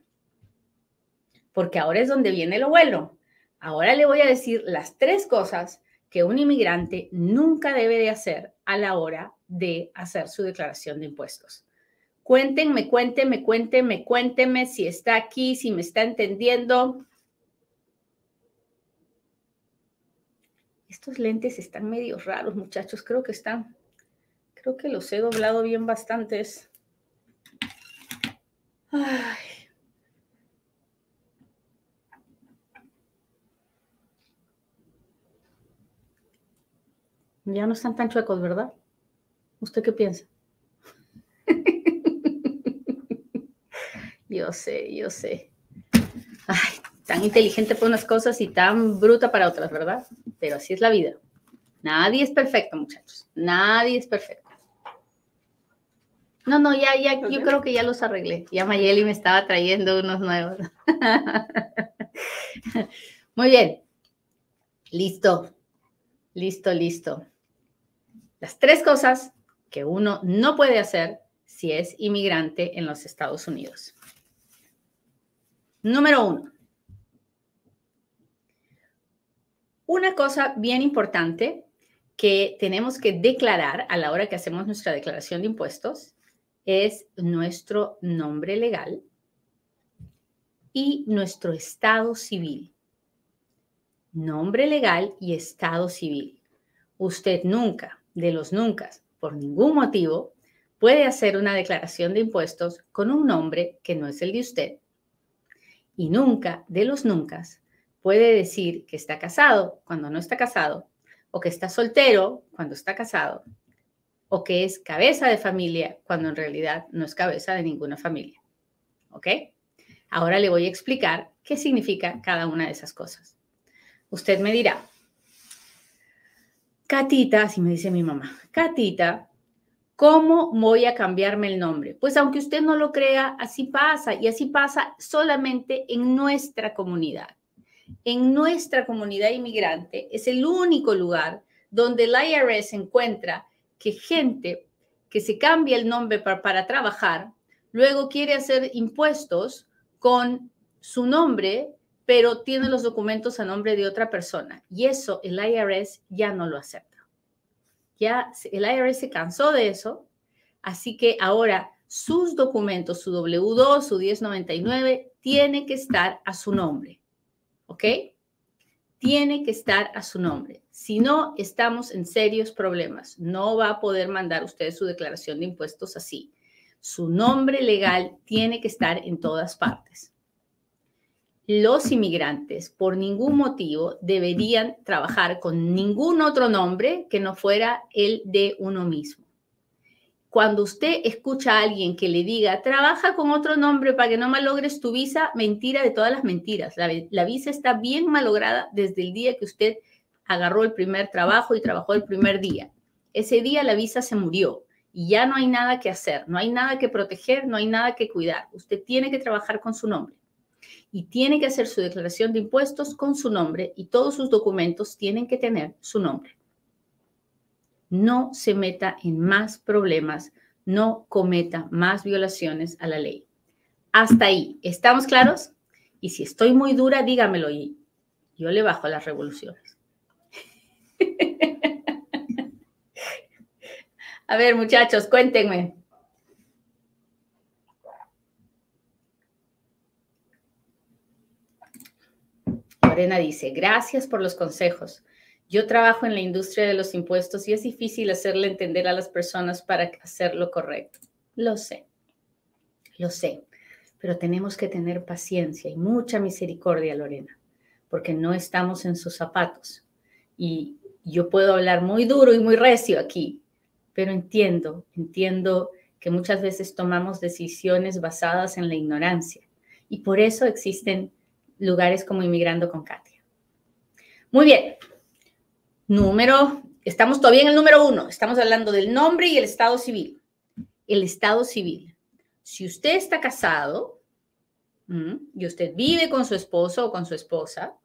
Porque ahora es donde viene lo bueno. Ahora le voy a decir las tres cosas que un inmigrante nunca debe de hacer a la hora de hacer su declaración de impuestos. Cuéntenme, cuéntenme, cuéntenme, cuéntenme si está aquí, si me está entendiendo. Estos lentes están medio raros, muchachos. Creo que están, creo que los he doblado bien bastantes. Ya no están tan chuecos, ¿verdad? ¿Usted qué piensa? yo sé, yo sé. Ay, tan inteligente para unas cosas y tan bruta para otras, ¿verdad? pero así es la vida. Nadie es perfecto, muchachos. Nadie es perfecto. No, no, ya, ya, yo creo que ya los arreglé. Ya Mayeli me estaba trayendo unos nuevos. Muy bien. Listo. Listo, listo. Las tres cosas que uno no puede hacer si es inmigrante en los Estados Unidos. Número uno, Una cosa bien importante que tenemos que declarar a la hora que hacemos nuestra declaración de impuestos es nuestro nombre legal y nuestro estado civil. Nombre legal y estado civil. Usted nunca, de los nunca, por ningún motivo, puede hacer una declaración de impuestos con un nombre que no es el de usted. Y nunca, de los nunca, puede decir que está casado cuando no está casado, o que está soltero cuando está casado, o que es cabeza de familia cuando en realidad no es cabeza de ninguna familia. ¿Ok? Ahora le voy a explicar qué significa cada una de esas cosas. Usted me dirá, Catita, así me dice mi mamá, Catita, ¿Cómo voy a cambiarme el nombre? Pues aunque usted no lo crea, así pasa y así pasa solamente en nuestra comunidad. En nuestra comunidad inmigrante es el único lugar donde el IRS encuentra que gente que se cambia el nombre para, para trabajar, luego quiere hacer impuestos con su nombre, pero tiene los documentos a nombre de otra persona. Y eso el IRS ya no lo acepta. Ya el IRS se cansó de eso, así que ahora sus documentos, su W2, su 1099, tiene que estar a su nombre. ¿Ok? Tiene que estar a su nombre. Si no, estamos en serios problemas. No va a poder mandar usted su declaración de impuestos así. Su nombre legal tiene que estar en todas partes los inmigrantes por ningún motivo deberían trabajar con ningún otro nombre que no fuera el de uno mismo. Cuando usted escucha a alguien que le diga, trabaja con otro nombre para que no malogres tu visa, mentira de todas las mentiras. La, visa está bien malograda desde el día que usted agarró el primer trabajo y trabajó el primer día. Ese día la visa se murió y ya no hay nada que hacer, no hay nada que proteger, no hay nada que cuidar. Usted tiene que trabajar con su nombre y tiene que hacer su declaración de impuestos con su nombre y todos sus documentos tienen que tener su nombre. No se meta en más problemas, no cometa más violaciones a la ley. Hasta ahí, ¿estamos claros? Y si estoy muy dura, dígamelo y yo le bajo las revoluciones. a ver, muchachos, cuéntenme. Lorena dice, gracias por los consejos. Yo trabajo en la industria de los impuestos y es difícil hacerle entender a las personas para hacer lo correcto. Lo sé, lo sé, pero tenemos que tener paciencia y mucha misericordia, Lorena, porque no estamos en sus zapatos. Y yo puedo hablar muy duro y muy recio aquí, pero entiendo, entiendo que muchas veces tomamos decisiones basadas en la ignorancia. Y por eso existen lugares como Inmigrando con Katia. Muy bien. Número, estamos todavía en el número uno. Estamos hablando del nombre y el estado civil. El estado civil. Si usted está casado y usted vive con su esposo o con su esposa,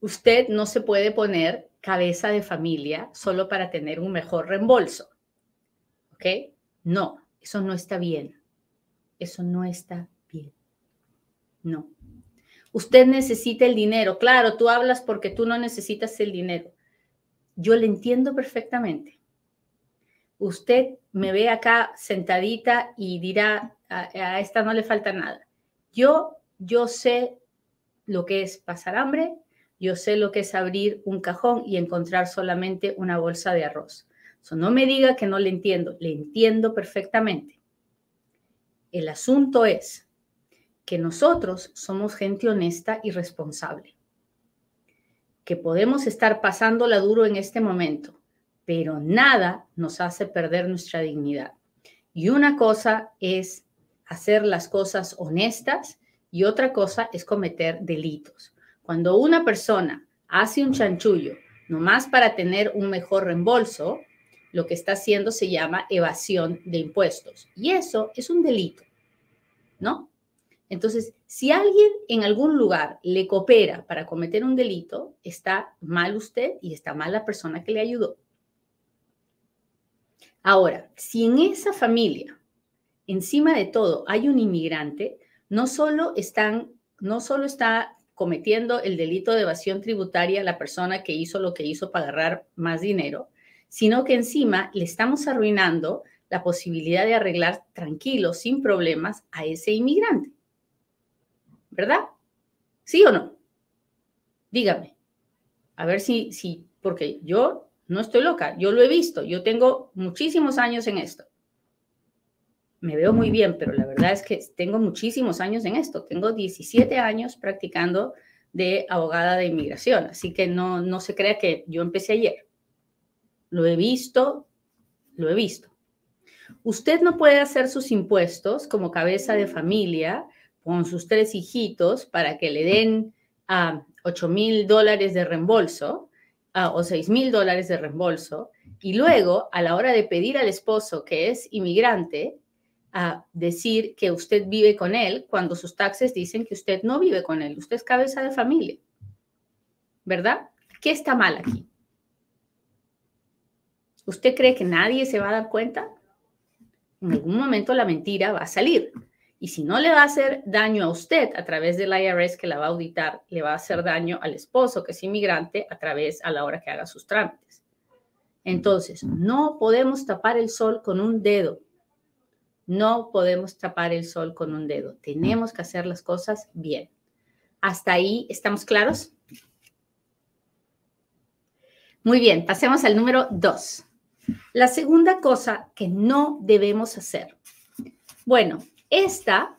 usted no se puede poner cabeza de familia solo para tener un mejor reembolso. ¿Ok? No, eso no está bien. Eso no está. No. Usted necesita el dinero. Claro, tú hablas porque tú no necesitas el dinero. Yo le entiendo perfectamente. Usted me ve acá sentadita y dirá, a, esta no le falta nada. Yo, yo sé lo que es pasar hambre, yo sé lo que es abrir un cajón y encontrar solamente una bolsa de arroz. no me diga que no le entiendo, le entiendo perfectamente. El asunto es, que nosotros somos gente honesta y responsable, que podemos estar pasándola duro en este momento, pero nada nos hace perder nuestra dignidad. Y una cosa es hacer las cosas honestas y otra cosa es cometer delitos. Cuando una persona hace un chanchullo nomás para tener un mejor reembolso, lo que está haciendo se llama evasión de impuestos. Y eso es un delito, ¿no? Entonces, si alguien en algún lugar le coopera para cometer un delito, está mal usted y está mal la persona que le ayudó. Ahora, si en esa familia, encima de todo, hay un inmigrante, no solo está cometiendo el delito de evasión tributaria la persona que hizo lo que hizo para agarrar más dinero, sino que encima le estamos arruinando la posibilidad de arreglar tranquilo, sin problemas, a ese inmigrante. ¿Verdad? ¿Sí o no? Dígame. A ver si, si, porque yo no estoy loca, yo lo he visto, yo tengo muchísimos años en esto. Me veo muy bien, pero la verdad es que tengo muchísimos años en esto. Tengo 17 años practicando de abogada de inmigración, así que no, no se crea que yo empecé ayer. Lo he visto, lo he visto. Usted no puede hacer sus impuestos como cabeza de familia con sus tres hijitos para que le den a 8 mil dólares de reembolso ah, o 6 mil dólares de reembolso y luego a la hora de pedir al esposo que es inmigrante, a decir que usted vive con él cuando sus taxes dicen que usted no vive con él, usted es cabeza de familia. ¿Verdad? ¿Qué está mal aquí? ¿Usted cree que nadie se va a dar cuenta? En algún momento la mentira va a salir. Y si no le va a hacer daño a usted a través del IRS que la va a auditar, le va a hacer daño al esposo que es inmigrante a través a la hora que haga sus trámites. Entonces, no podemos tapar el sol con un dedo. No podemos tapar el sol con un dedo. Tenemos que hacer las cosas bien. ¿Hasta ahí estamos claros? Muy bien, pasemos al número dos. La segunda cosa que no debemos hacer. Bueno, esta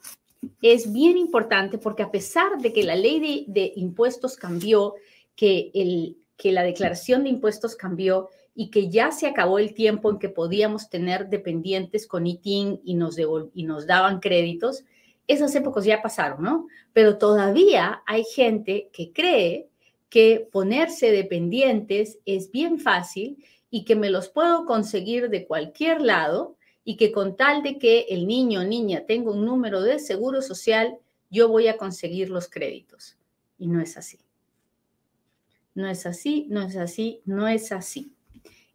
es bien importante porque a pesar de que la ley de, impuestos cambió, que, el, que la declaración de impuestos cambió y que ya se acabó el tiempo en que podíamos tener dependientes con ITIN y nos, y nos daban créditos, esas épocas ya pasaron, ¿no? Pero todavía hay gente que cree que ponerse dependientes es bien fácil y que me los puedo conseguir de cualquier lado y que con tal de que el niño o niña tenga un número de seguro social, yo voy a conseguir los créditos. Y no es así. No es así, no es así, no es así.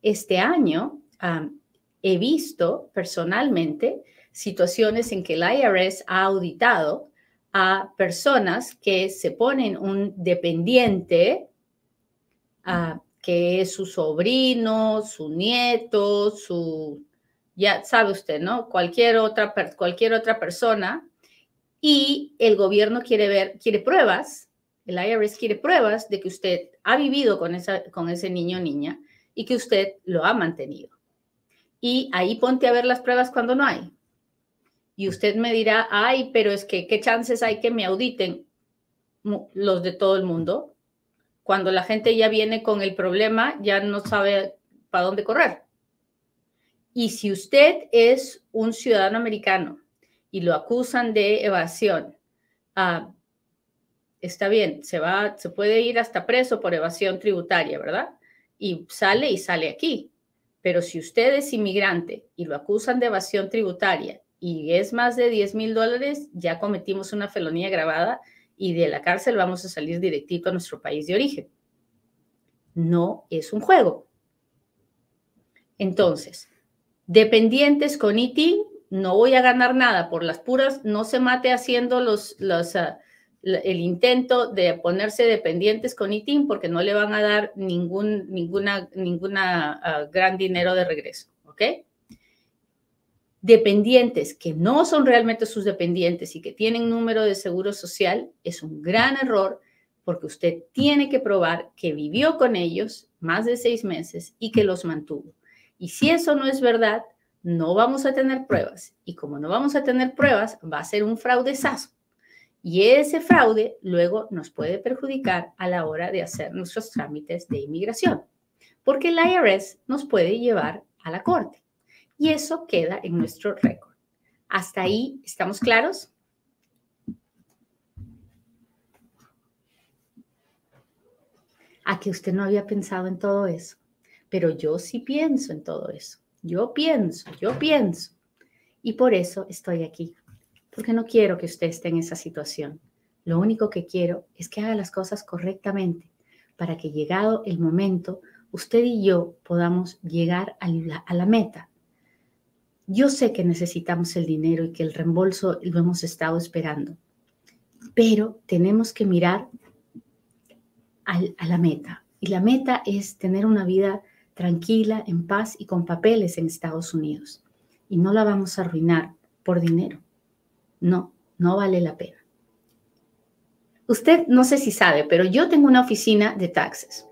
Este año he visto personalmente situaciones en que el IRS ha auditado a personas que se ponen un dependiente que es su sobrino, su nieto, su ya sabe usted, ¿no? Cualquier otra, cualquier otra persona y el gobierno quiere ver, quiere pruebas, el IRS quiere pruebas de que usted ha vivido con, esa, con ese niño o niña y que usted lo ha mantenido. Y ahí ponte a ver las pruebas cuando no hay. Y usted me dirá, ay, pero es que, ¿qué chances hay que me auditen los de todo el mundo? Cuando la gente ya viene con el problema, ya no sabe para dónde correr. Y si usted es un ciudadano americano y lo acusan de evasión, ah, está bien, se va, se puede ir hasta preso por evasión tributaria, ¿verdad? Y sale y sale aquí. Pero si usted es inmigrante y lo acusan de evasión tributaria y es más de 10 mil dólares, ya cometimos una felonía grabada y de la cárcel vamos a salir directito a nuestro país de origen. No es un juego. Entonces, Dependientes con ITIN, no voy a ganar nada por las puras, no se mate haciendo los, los, ah, el intento de ponerse dependientes con ITIN porque no le van a dar ningún ninguna, ninguna ah, gran dinero de regreso, ¿ok? Dependientes que no son realmente sus dependientes y que tienen número de seguro social, es un gran error porque usted tiene que probar que vivió con ellos más de seis meses y que los mantuvo. Y si eso no es verdad, no vamos a tener pruebas. Y como no vamos a tener pruebas, va a ser un fraudezazo. Y ese fraude luego nos puede perjudicar a la hora de hacer nuestros trámites de inmigración, porque el IRS nos puede llevar a la corte. Y eso queda en nuestro récord. ¿Hasta ahí estamos claros? A que usted no había pensado en todo eso pero yo sí pienso en todo eso. Yo pienso, yo pienso. Y por eso estoy aquí, porque no quiero que usted esté en esa situación. Lo único que quiero es que haga las cosas correctamente para que llegado el momento, usted y yo podamos llegar a la, meta. Yo sé que necesitamos el dinero y que el reembolso lo hemos estado esperando, pero tenemos que mirar a la meta. Y la meta es tener una vida tranquila, en paz y con papeles en Estados Unidos. Y no la vamos a arruinar por dinero. No, no vale la pena. Usted no sé si sabe, pero yo tengo una oficina de taxes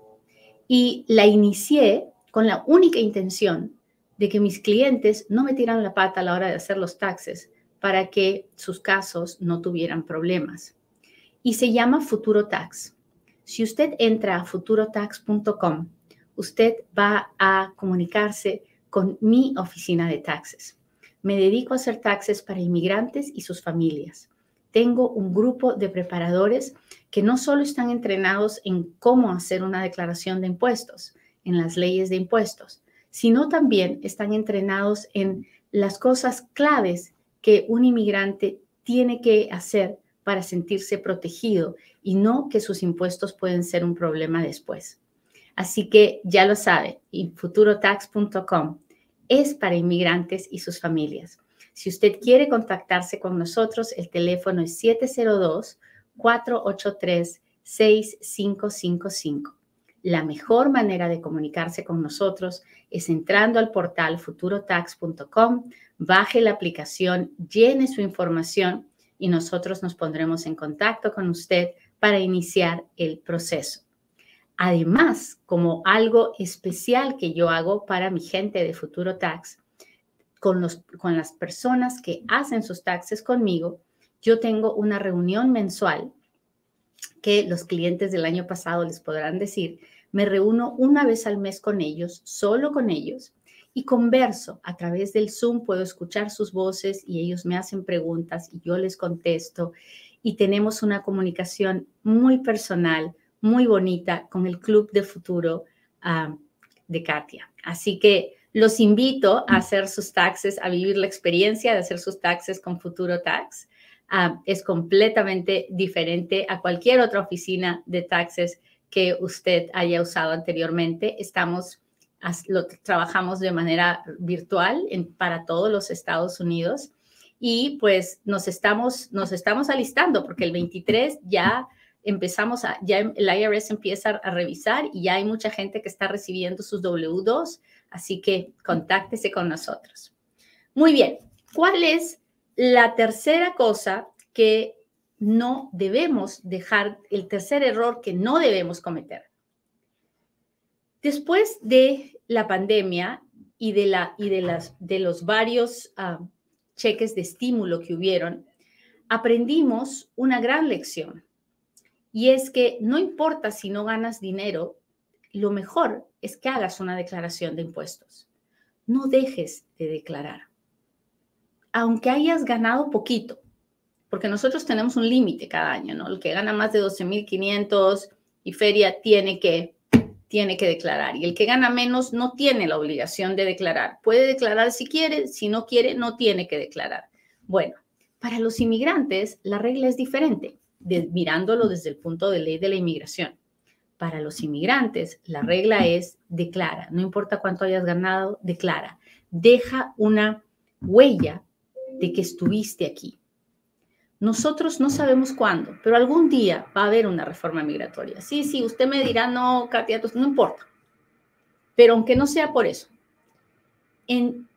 y la inicié con la única intención de que mis clientes no me tiran la pata a la hora de hacer los taxes para que sus casos no tuvieran problemas. Y se llama Futuro Tax. Si usted entra a futurotax.com, usted va a comunicarse con mi oficina de taxes. Me dedico a hacer taxes para inmigrantes y sus familias. Tengo un grupo de preparadores que no solo están entrenados en cómo hacer una declaración de impuestos, en las leyes de impuestos, sino también están entrenados en las cosas claves que un inmigrante tiene que hacer para sentirse protegido y no que sus impuestos pueden ser un problema después. Así que ya lo sabe, futurotax.com es para inmigrantes y sus familias. Si usted quiere contactarse con nosotros, el teléfono es 702-483-6555. La mejor manera de comunicarse con nosotros es entrando al portal futurotax.com, baje la aplicación, llene su información y nosotros nos pondremos en contacto con usted para iniciar el proceso. Además, como algo especial que yo hago para mi gente de Futuro Tax, con, los, con las personas que hacen sus taxes conmigo, yo tengo una reunión mensual que los clientes del año pasado les podrán decir. Me reúno una vez al mes con ellos, solo con ellos, y converso a través del Zoom. Puedo escuchar sus voces y ellos me hacen preguntas y yo les contesto. Y tenemos una comunicación muy personal, muy bonita con el Club de Futuro de Katia. Así que los invito a hacer sus taxes, a vivir la experiencia de hacer sus taxes con Futuro Tax. Es completamente diferente a cualquier otra oficina de taxes que usted haya usado anteriormente. Estamos, lo trabajamos de manera virtual para todos los Estados Unidos y pues nos estamos, nos estamos alistando porque el 23 ya empezamos a, ya el IRS empieza a revisar y ya hay mucha gente que está recibiendo sus W2 Así que contáctese con nosotros. Muy bien, ¿cuál es la tercera cosa que no debemos dejar, el tercer error que no debemos cometer? Después de la pandemia y de, la, y de, las, de los varios ah, cheques de estímulo que hubieron, aprendimos una gran lección. Y es que no importa si no ganas dinero, lo mejor es que hagas una declaración de impuestos. No dejes de declarar. Aunque hayas ganado poquito, porque nosotros tenemos un límite cada año, ¿no? El que gana más de 12.500 y feria tiene que, tiene que declarar. Y el que gana menos no tiene la obligación de declarar. Puede declarar si quiere, si no quiere, no tiene que declarar. Bueno, para los inmigrantes la regla es diferente, mirándolo desde el punto de ley de la inmigración. Para los inmigrantes, la regla es declara, no importa cuánto hayas ganado, declara. Deja una huella de que estuviste aquí. Nosotros no sabemos cuándo, pero algún día va a haber una reforma migratoria. Sí, sí, usted me dirá, no, Katia, no importa. Pero aunque no sea por eso, en,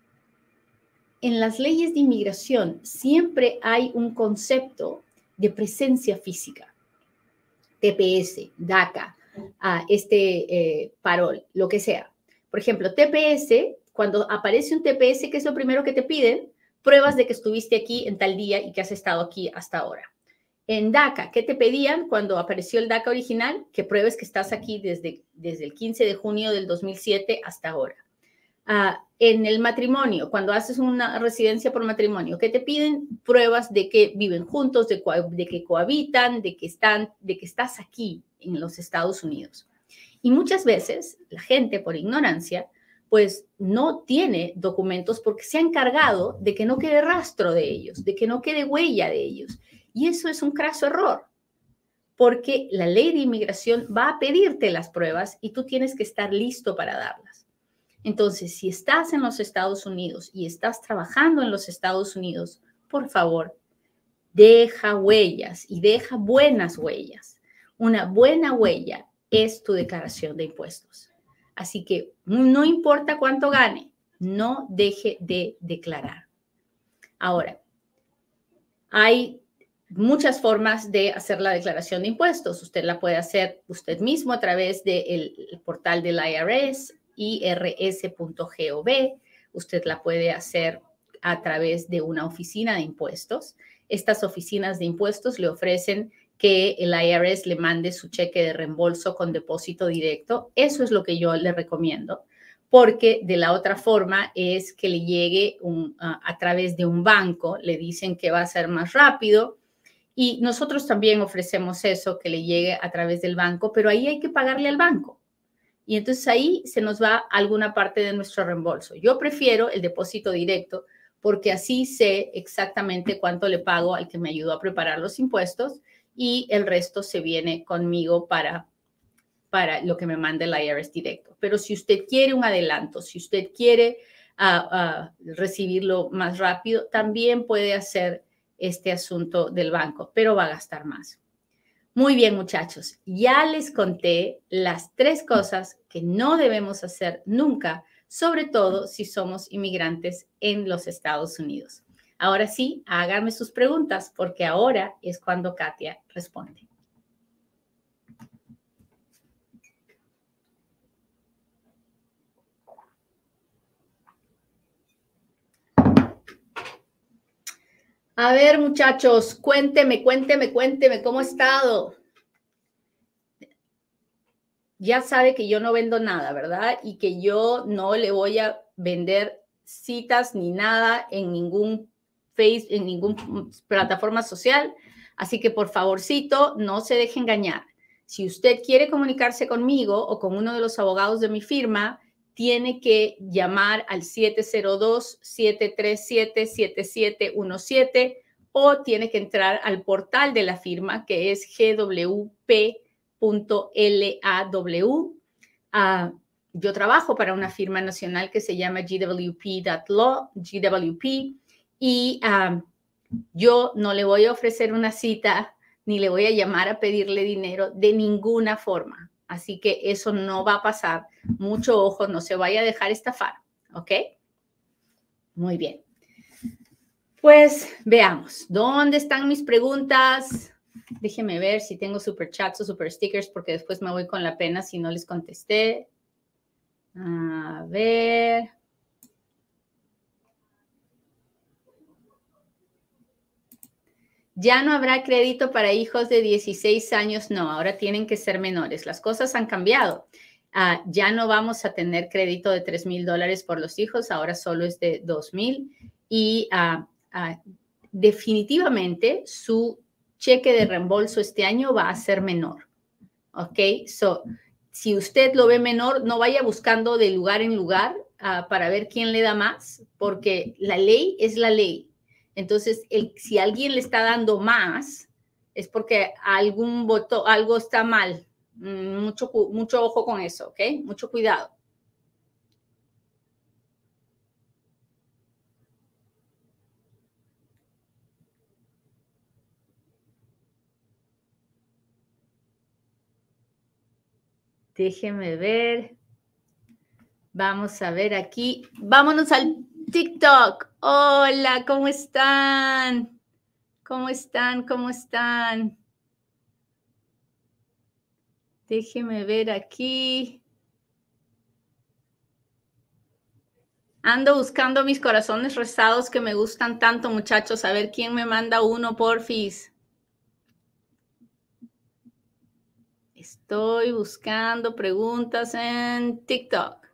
en las leyes de inmigración siempre hay un concepto de presencia física. TPS, DACA, a este eh, parol, lo que sea. Por ejemplo, TPS, cuando aparece un TPS, ¿qué es lo primero que te piden? Pruebas de que estuviste aquí en tal día y que has estado aquí hasta ahora. En DACA, ¿qué te pedían cuando apareció el DACA original? Que pruebes que estás aquí desde, desde el 15 de junio del 2007 hasta ahora. Ah, en el matrimonio, cuando haces una residencia por matrimonio, ¿qué te piden? Pruebas de que viven juntos, de, de que cohabitan, de que, están, de que estás aquí en los Estados Unidos. Y muchas veces la gente, por ignorancia, pues no tiene documentos porque se ha encargado de que no quede rastro de ellos, de que no quede huella de ellos. Y eso es un craso error, porque la ley de inmigración va a pedirte las pruebas y tú tienes que estar listo para darlas. Entonces, si estás en los Estados Unidos y estás trabajando en los Estados Unidos, por favor, deja huellas y deja buenas huellas. Una buena huella es tu declaración de impuestos. Así que no importa cuánto gane, no deje de declarar. Ahora, hay muchas formas de hacer la declaración de impuestos. Usted la puede hacer usted mismo a través del portal del IRS, irs.gov. Usted la puede hacer a través de una oficina de impuestos. Estas oficinas de impuestos le ofrecen que el IRS le mande su cheque de reembolso con depósito directo. Eso es lo que yo le recomiendo, porque de la otra forma es que le llegue a través de un banco, le dicen que va a ser más rápido Y nosotros también ofrecemos eso que le llegue a través del banco, pero ahí hay que pagarle al banco. Y entonces ahí se nos va alguna parte de nuestro reembolso. Yo prefiero el depósito directo porque así sé exactamente cuánto le pago al que me ayudó a preparar los impuestos y el resto se viene conmigo para, para lo que me mande el IRS directo. Pero si usted quiere un adelanto, si usted quiere ah, ah, recibirlo más rápido, también puede hacer este asunto del banco, pero va a gastar más. Muy bien, muchachos, ya les conté las tres cosas que no debemos hacer nunca, sobre todo si somos inmigrantes en los Estados Unidos. Ahora sí, háganme sus preguntas porque ahora es cuando Katia responde. A ver, muchachos, cuénteme, cuénteme, cuénteme cómo ha estado. Ya sabe que yo no vendo nada, ¿verdad? Y que yo no le voy a vender citas ni nada en ningún Face, en ninguna plataforma social. Así que por favorcito, no se deje engañar. Si usted quiere comunicarse conmigo o con uno de los abogados de mi firma, tiene que llamar al 702-737-7717 o tiene que entrar al portal de la firma que es gwp.law. Ah, yo trabajo para una firma nacional que se llama gwp.law, GWP, y ah, yo no le voy a ofrecer una cita ni le voy a llamar a pedirle dinero de ninguna forma. Así que eso no va a pasar. Mucho ojo, no se vaya a dejar estafar, ¿ok? Muy bien. Pues veamos, ¿dónde están mis preguntas? Déjenme ver si tengo super chats o super stickers porque después me voy con la pena si no les contesté. A ver. Ya no habrá crédito para hijos de 16 años, no, ahora tienen que ser menores. Las cosas han cambiado. Ah, ya no vamos a tener crédito de 3 mil dólares por los hijos, ahora solo es de 2 mil. Y ah, ah, definitivamente su cheque de reembolso este año va a ser menor. ¿Ok? So, si usted lo ve menor, no vaya buscando de lugar en lugar para ver quién le da más, porque la ley es la ley entonces, si alguien le está dando más, es porque algún voto, algo está mal. Mm, mucho, mucho ojo con eso, ¿ok? Mucho cuidado. Déjeme ver. Vamos a ver aquí. Vámonos al TikTok. Hola, ¿cómo están? ¿Cómo están? ¿Cómo están? Déjeme ver aquí. Ando buscando mis corazones rezados que me gustan tanto, muchachos. A ver quién me manda uno, porfis. Estoy buscando preguntas en TikTok.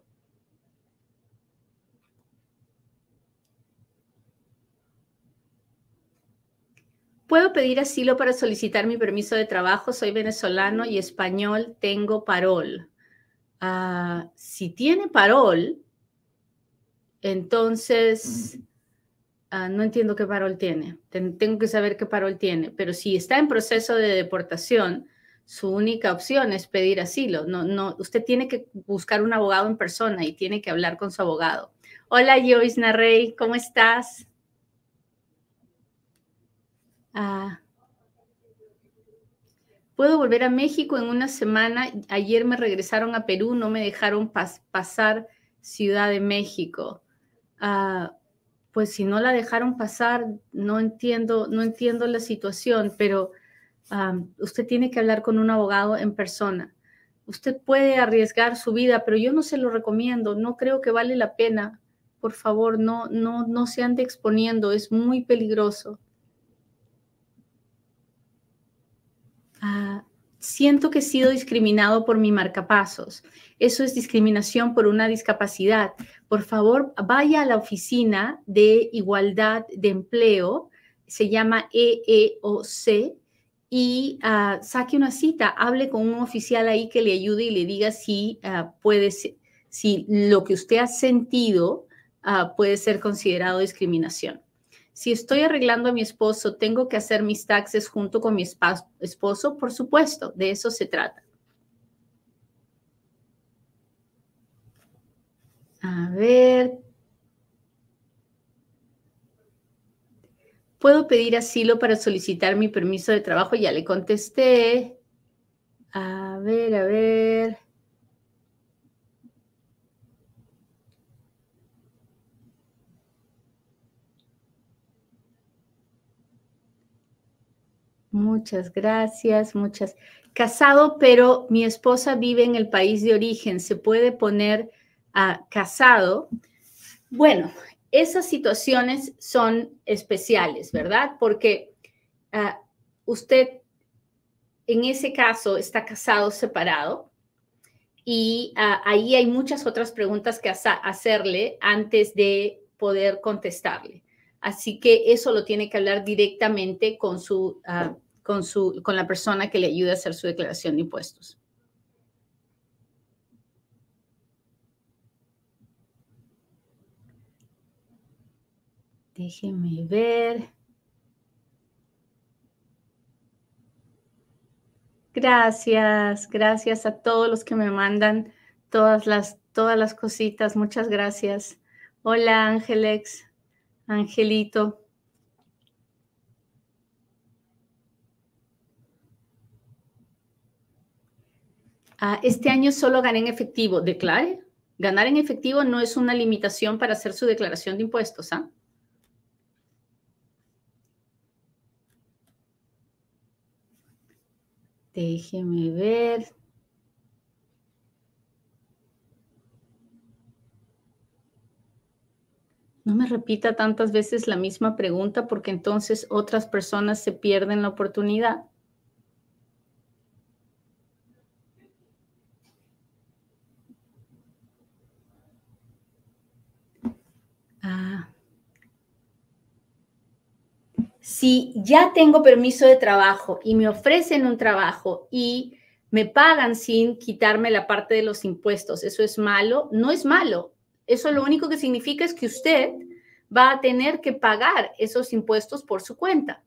Puedo pedir asilo para solicitar mi permiso de trabajo. Soy venezolano y español. Tengo parol. Ah, si tiene parol, entonces ah, no entiendo qué parol tiene. tengo que saber qué parol tiene. Pero si está en proceso de deportación, su única opción es pedir asilo. No, no, usted tiene que buscar un abogado en persona y tiene que hablar con su abogado. Hola, Joyce Narrey, ¿cómo estás? Ah. Puedo volver a México en una semana. Ayer me regresaron a Perú, no me dejaron pasar Ciudad de México. Ah, pues si no la dejaron pasar, no entiendo, no entiendo la situación, pero usted tiene que hablar con un abogado en persona. Usted puede arriesgar su vida, pero yo no se lo recomiendo. No creo que vale la pena. Por favor, no, no, no se ande exponiendo. Es muy peligroso. Ah, siento que he sido discriminado por mi marcapasos. Eso es discriminación por una discapacidad. Por favor, vaya a la oficina de igualdad de empleo se llama EEOC y uh, saque una cita, hable con un oficial ahí que le ayude y le diga si uh, puede si lo que usted ha sentido puede ser considerado discriminación. Si estoy arreglando a mi esposo, ¿tengo que hacer mis taxes junto con mi esposo? Por supuesto, de eso se trata. A ver. ¿Puedo pedir asilo para solicitar mi permiso de trabajo? Ya le contesté. A ver, a ver. Muchas gracias, muchas. Casado, pero mi esposa vive en el país de origen. ¿Se puede poner a casado? Bueno, esas situaciones son especiales, ¿verdad? Porque ah, usted en ese caso está casado separado y ah, ahí hay muchas otras preguntas que hacerle antes de poder contestarle. Así que eso lo tiene que hablar directamente con su ah, con, su, con la persona que le ayude a hacer su declaración de impuestos. Déjeme ver. Gracias, gracias a todos los que me mandan todas las, todas las cositas. Muchas gracias. Hola, Ángeles, Angelito. Ah, este año solo gané en efectivo. Declare. Ganar en efectivo no es una limitación para hacer su declaración de impuestos. ¿ah? Déjeme ver. No me repita tantas veces la misma pregunta porque entonces otras personas se pierden la oportunidad. Ah. Si ya tengo permiso de trabajo y me ofrecen un trabajo y me pagan sin quitarme la parte de los impuestos, ¿eso es malo? No es malo. Eso lo único que significa es que usted va a tener que pagar esos impuestos por su cuenta.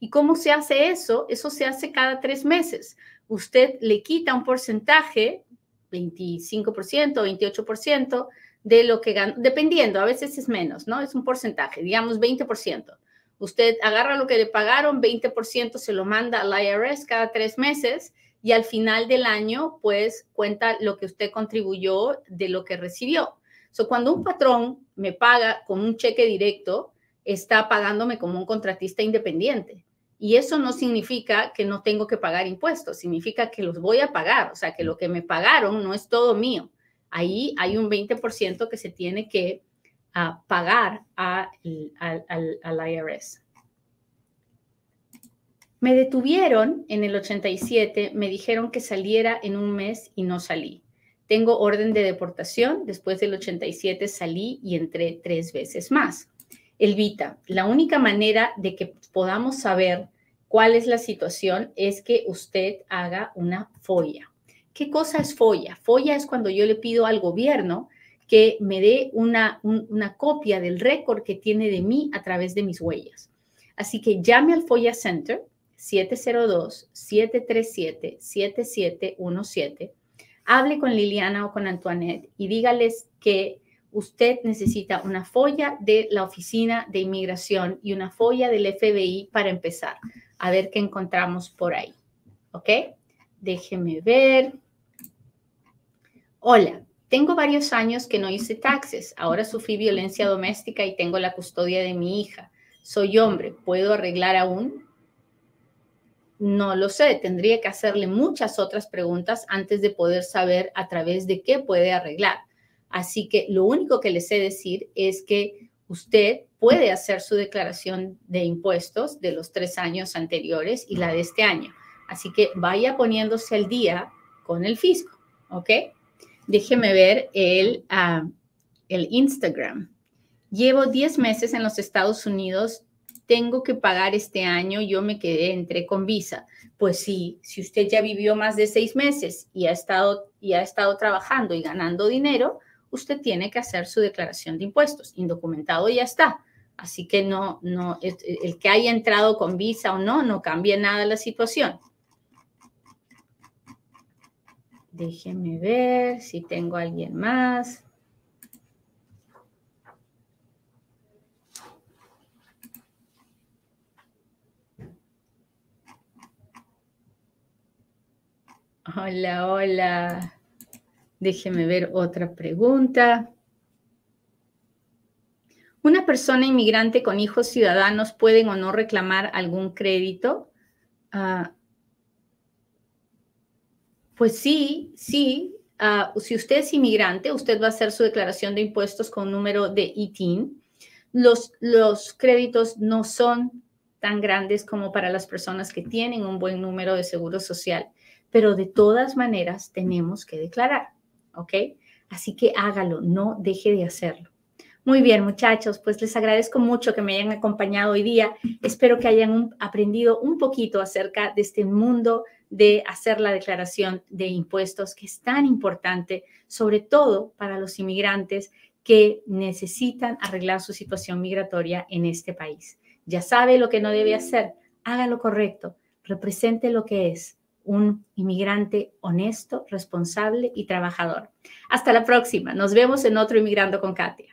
¿Y cómo se hace eso? Eso se hace cada tres meses. Usted le quita un porcentaje, 25%, 28%, de lo que gana, dependiendo, a veces es menos, ¿no? Es un porcentaje, digamos 20%. Usted agarra lo que le pagaron, 20% se lo manda al IRS cada tres meses y al final del año, pues cuenta lo que usted contribuyó de lo que recibió. So, cuando un patrón me paga con un cheque directo, está pagándome como un contratista independiente. Y eso no significa que no tengo que pagar impuestos, significa que los voy a pagar, o sea, que lo que me pagaron no es todo mío ahí hay un 20% que se tiene que ah, pagar al, al IRS. Me detuvieron en el 87, me dijeron que saliera en un mes y no salí. Tengo orden de deportación, después del 87 salí y entré tres veces más. Elvita, la única manera de que podamos saber cuál es la situación es que usted haga una folla. ¿Qué cosa es FOIA? FOIA es cuando yo le pido al gobierno que me dé una, una copia del récord que tiene de mí a través de mis huellas. Así que llame al FOIA Center 702-737-7717, hable con Liliana o con Antoinette y dígales que usted necesita una folla de la Oficina de Inmigración y una folla del FBI para empezar a ver qué encontramos por ahí. ¿Ok? Déjeme ver. Hola, tengo varios años que no hice taxes. Ahora sufrí violencia doméstica y tengo la custodia de mi hija. Soy hombre, ¿puedo arreglar aún? No lo sé, tendría que hacerle muchas otras preguntas antes de poder saber a través de qué puede arreglar. Así que lo único que le sé decir es que usted puede hacer su declaración de impuestos de los tres años anteriores y la de este año. Así que vaya poniéndose al día con el fisco, ¿ok? Déjeme ver el, ah, el Instagram. Llevo 10 meses en los Estados Unidos. tengo que pagar este año, yo me quedé, entré con visa. Pues sí, si usted ya vivió más de seis meses y ha estado, y ha estado trabajando y ganando dinero, usted tiene que hacer su declaración de impuestos. Indocumentado ya está. Así que no, no, el que haya entrado con visa o no, no cambia nada la situación. Déjenme ver si tengo alguien más. Hola, hola. Déjeme ver otra pregunta. ¿Una persona inmigrante con hijos ciudadanos pueden o no reclamar algún crédito? Ah, pues sí, sí. Ah, si usted es inmigrante, usted va a hacer su declaración de impuestos con número de ITIN. Los, los créditos no son tan grandes como para las personas que tienen un buen número de seguro social, pero de todas maneras tenemos que declarar, ¿ok? Así que hágalo, no deje de hacerlo. Muy bien, muchachos, pues les agradezco mucho que me hayan acompañado hoy día. Espero que hayan aprendido un poquito acerca de este mundo de hacer la declaración de impuestos, que es tan importante, sobre todo para los inmigrantes que necesitan arreglar su situación migratoria en este país. Ya sabe lo que no debe hacer, haga lo correcto, represente lo que es un inmigrante honesto, responsable y trabajador. Hasta la próxima, nos vemos en otro Inmigrando con Katia.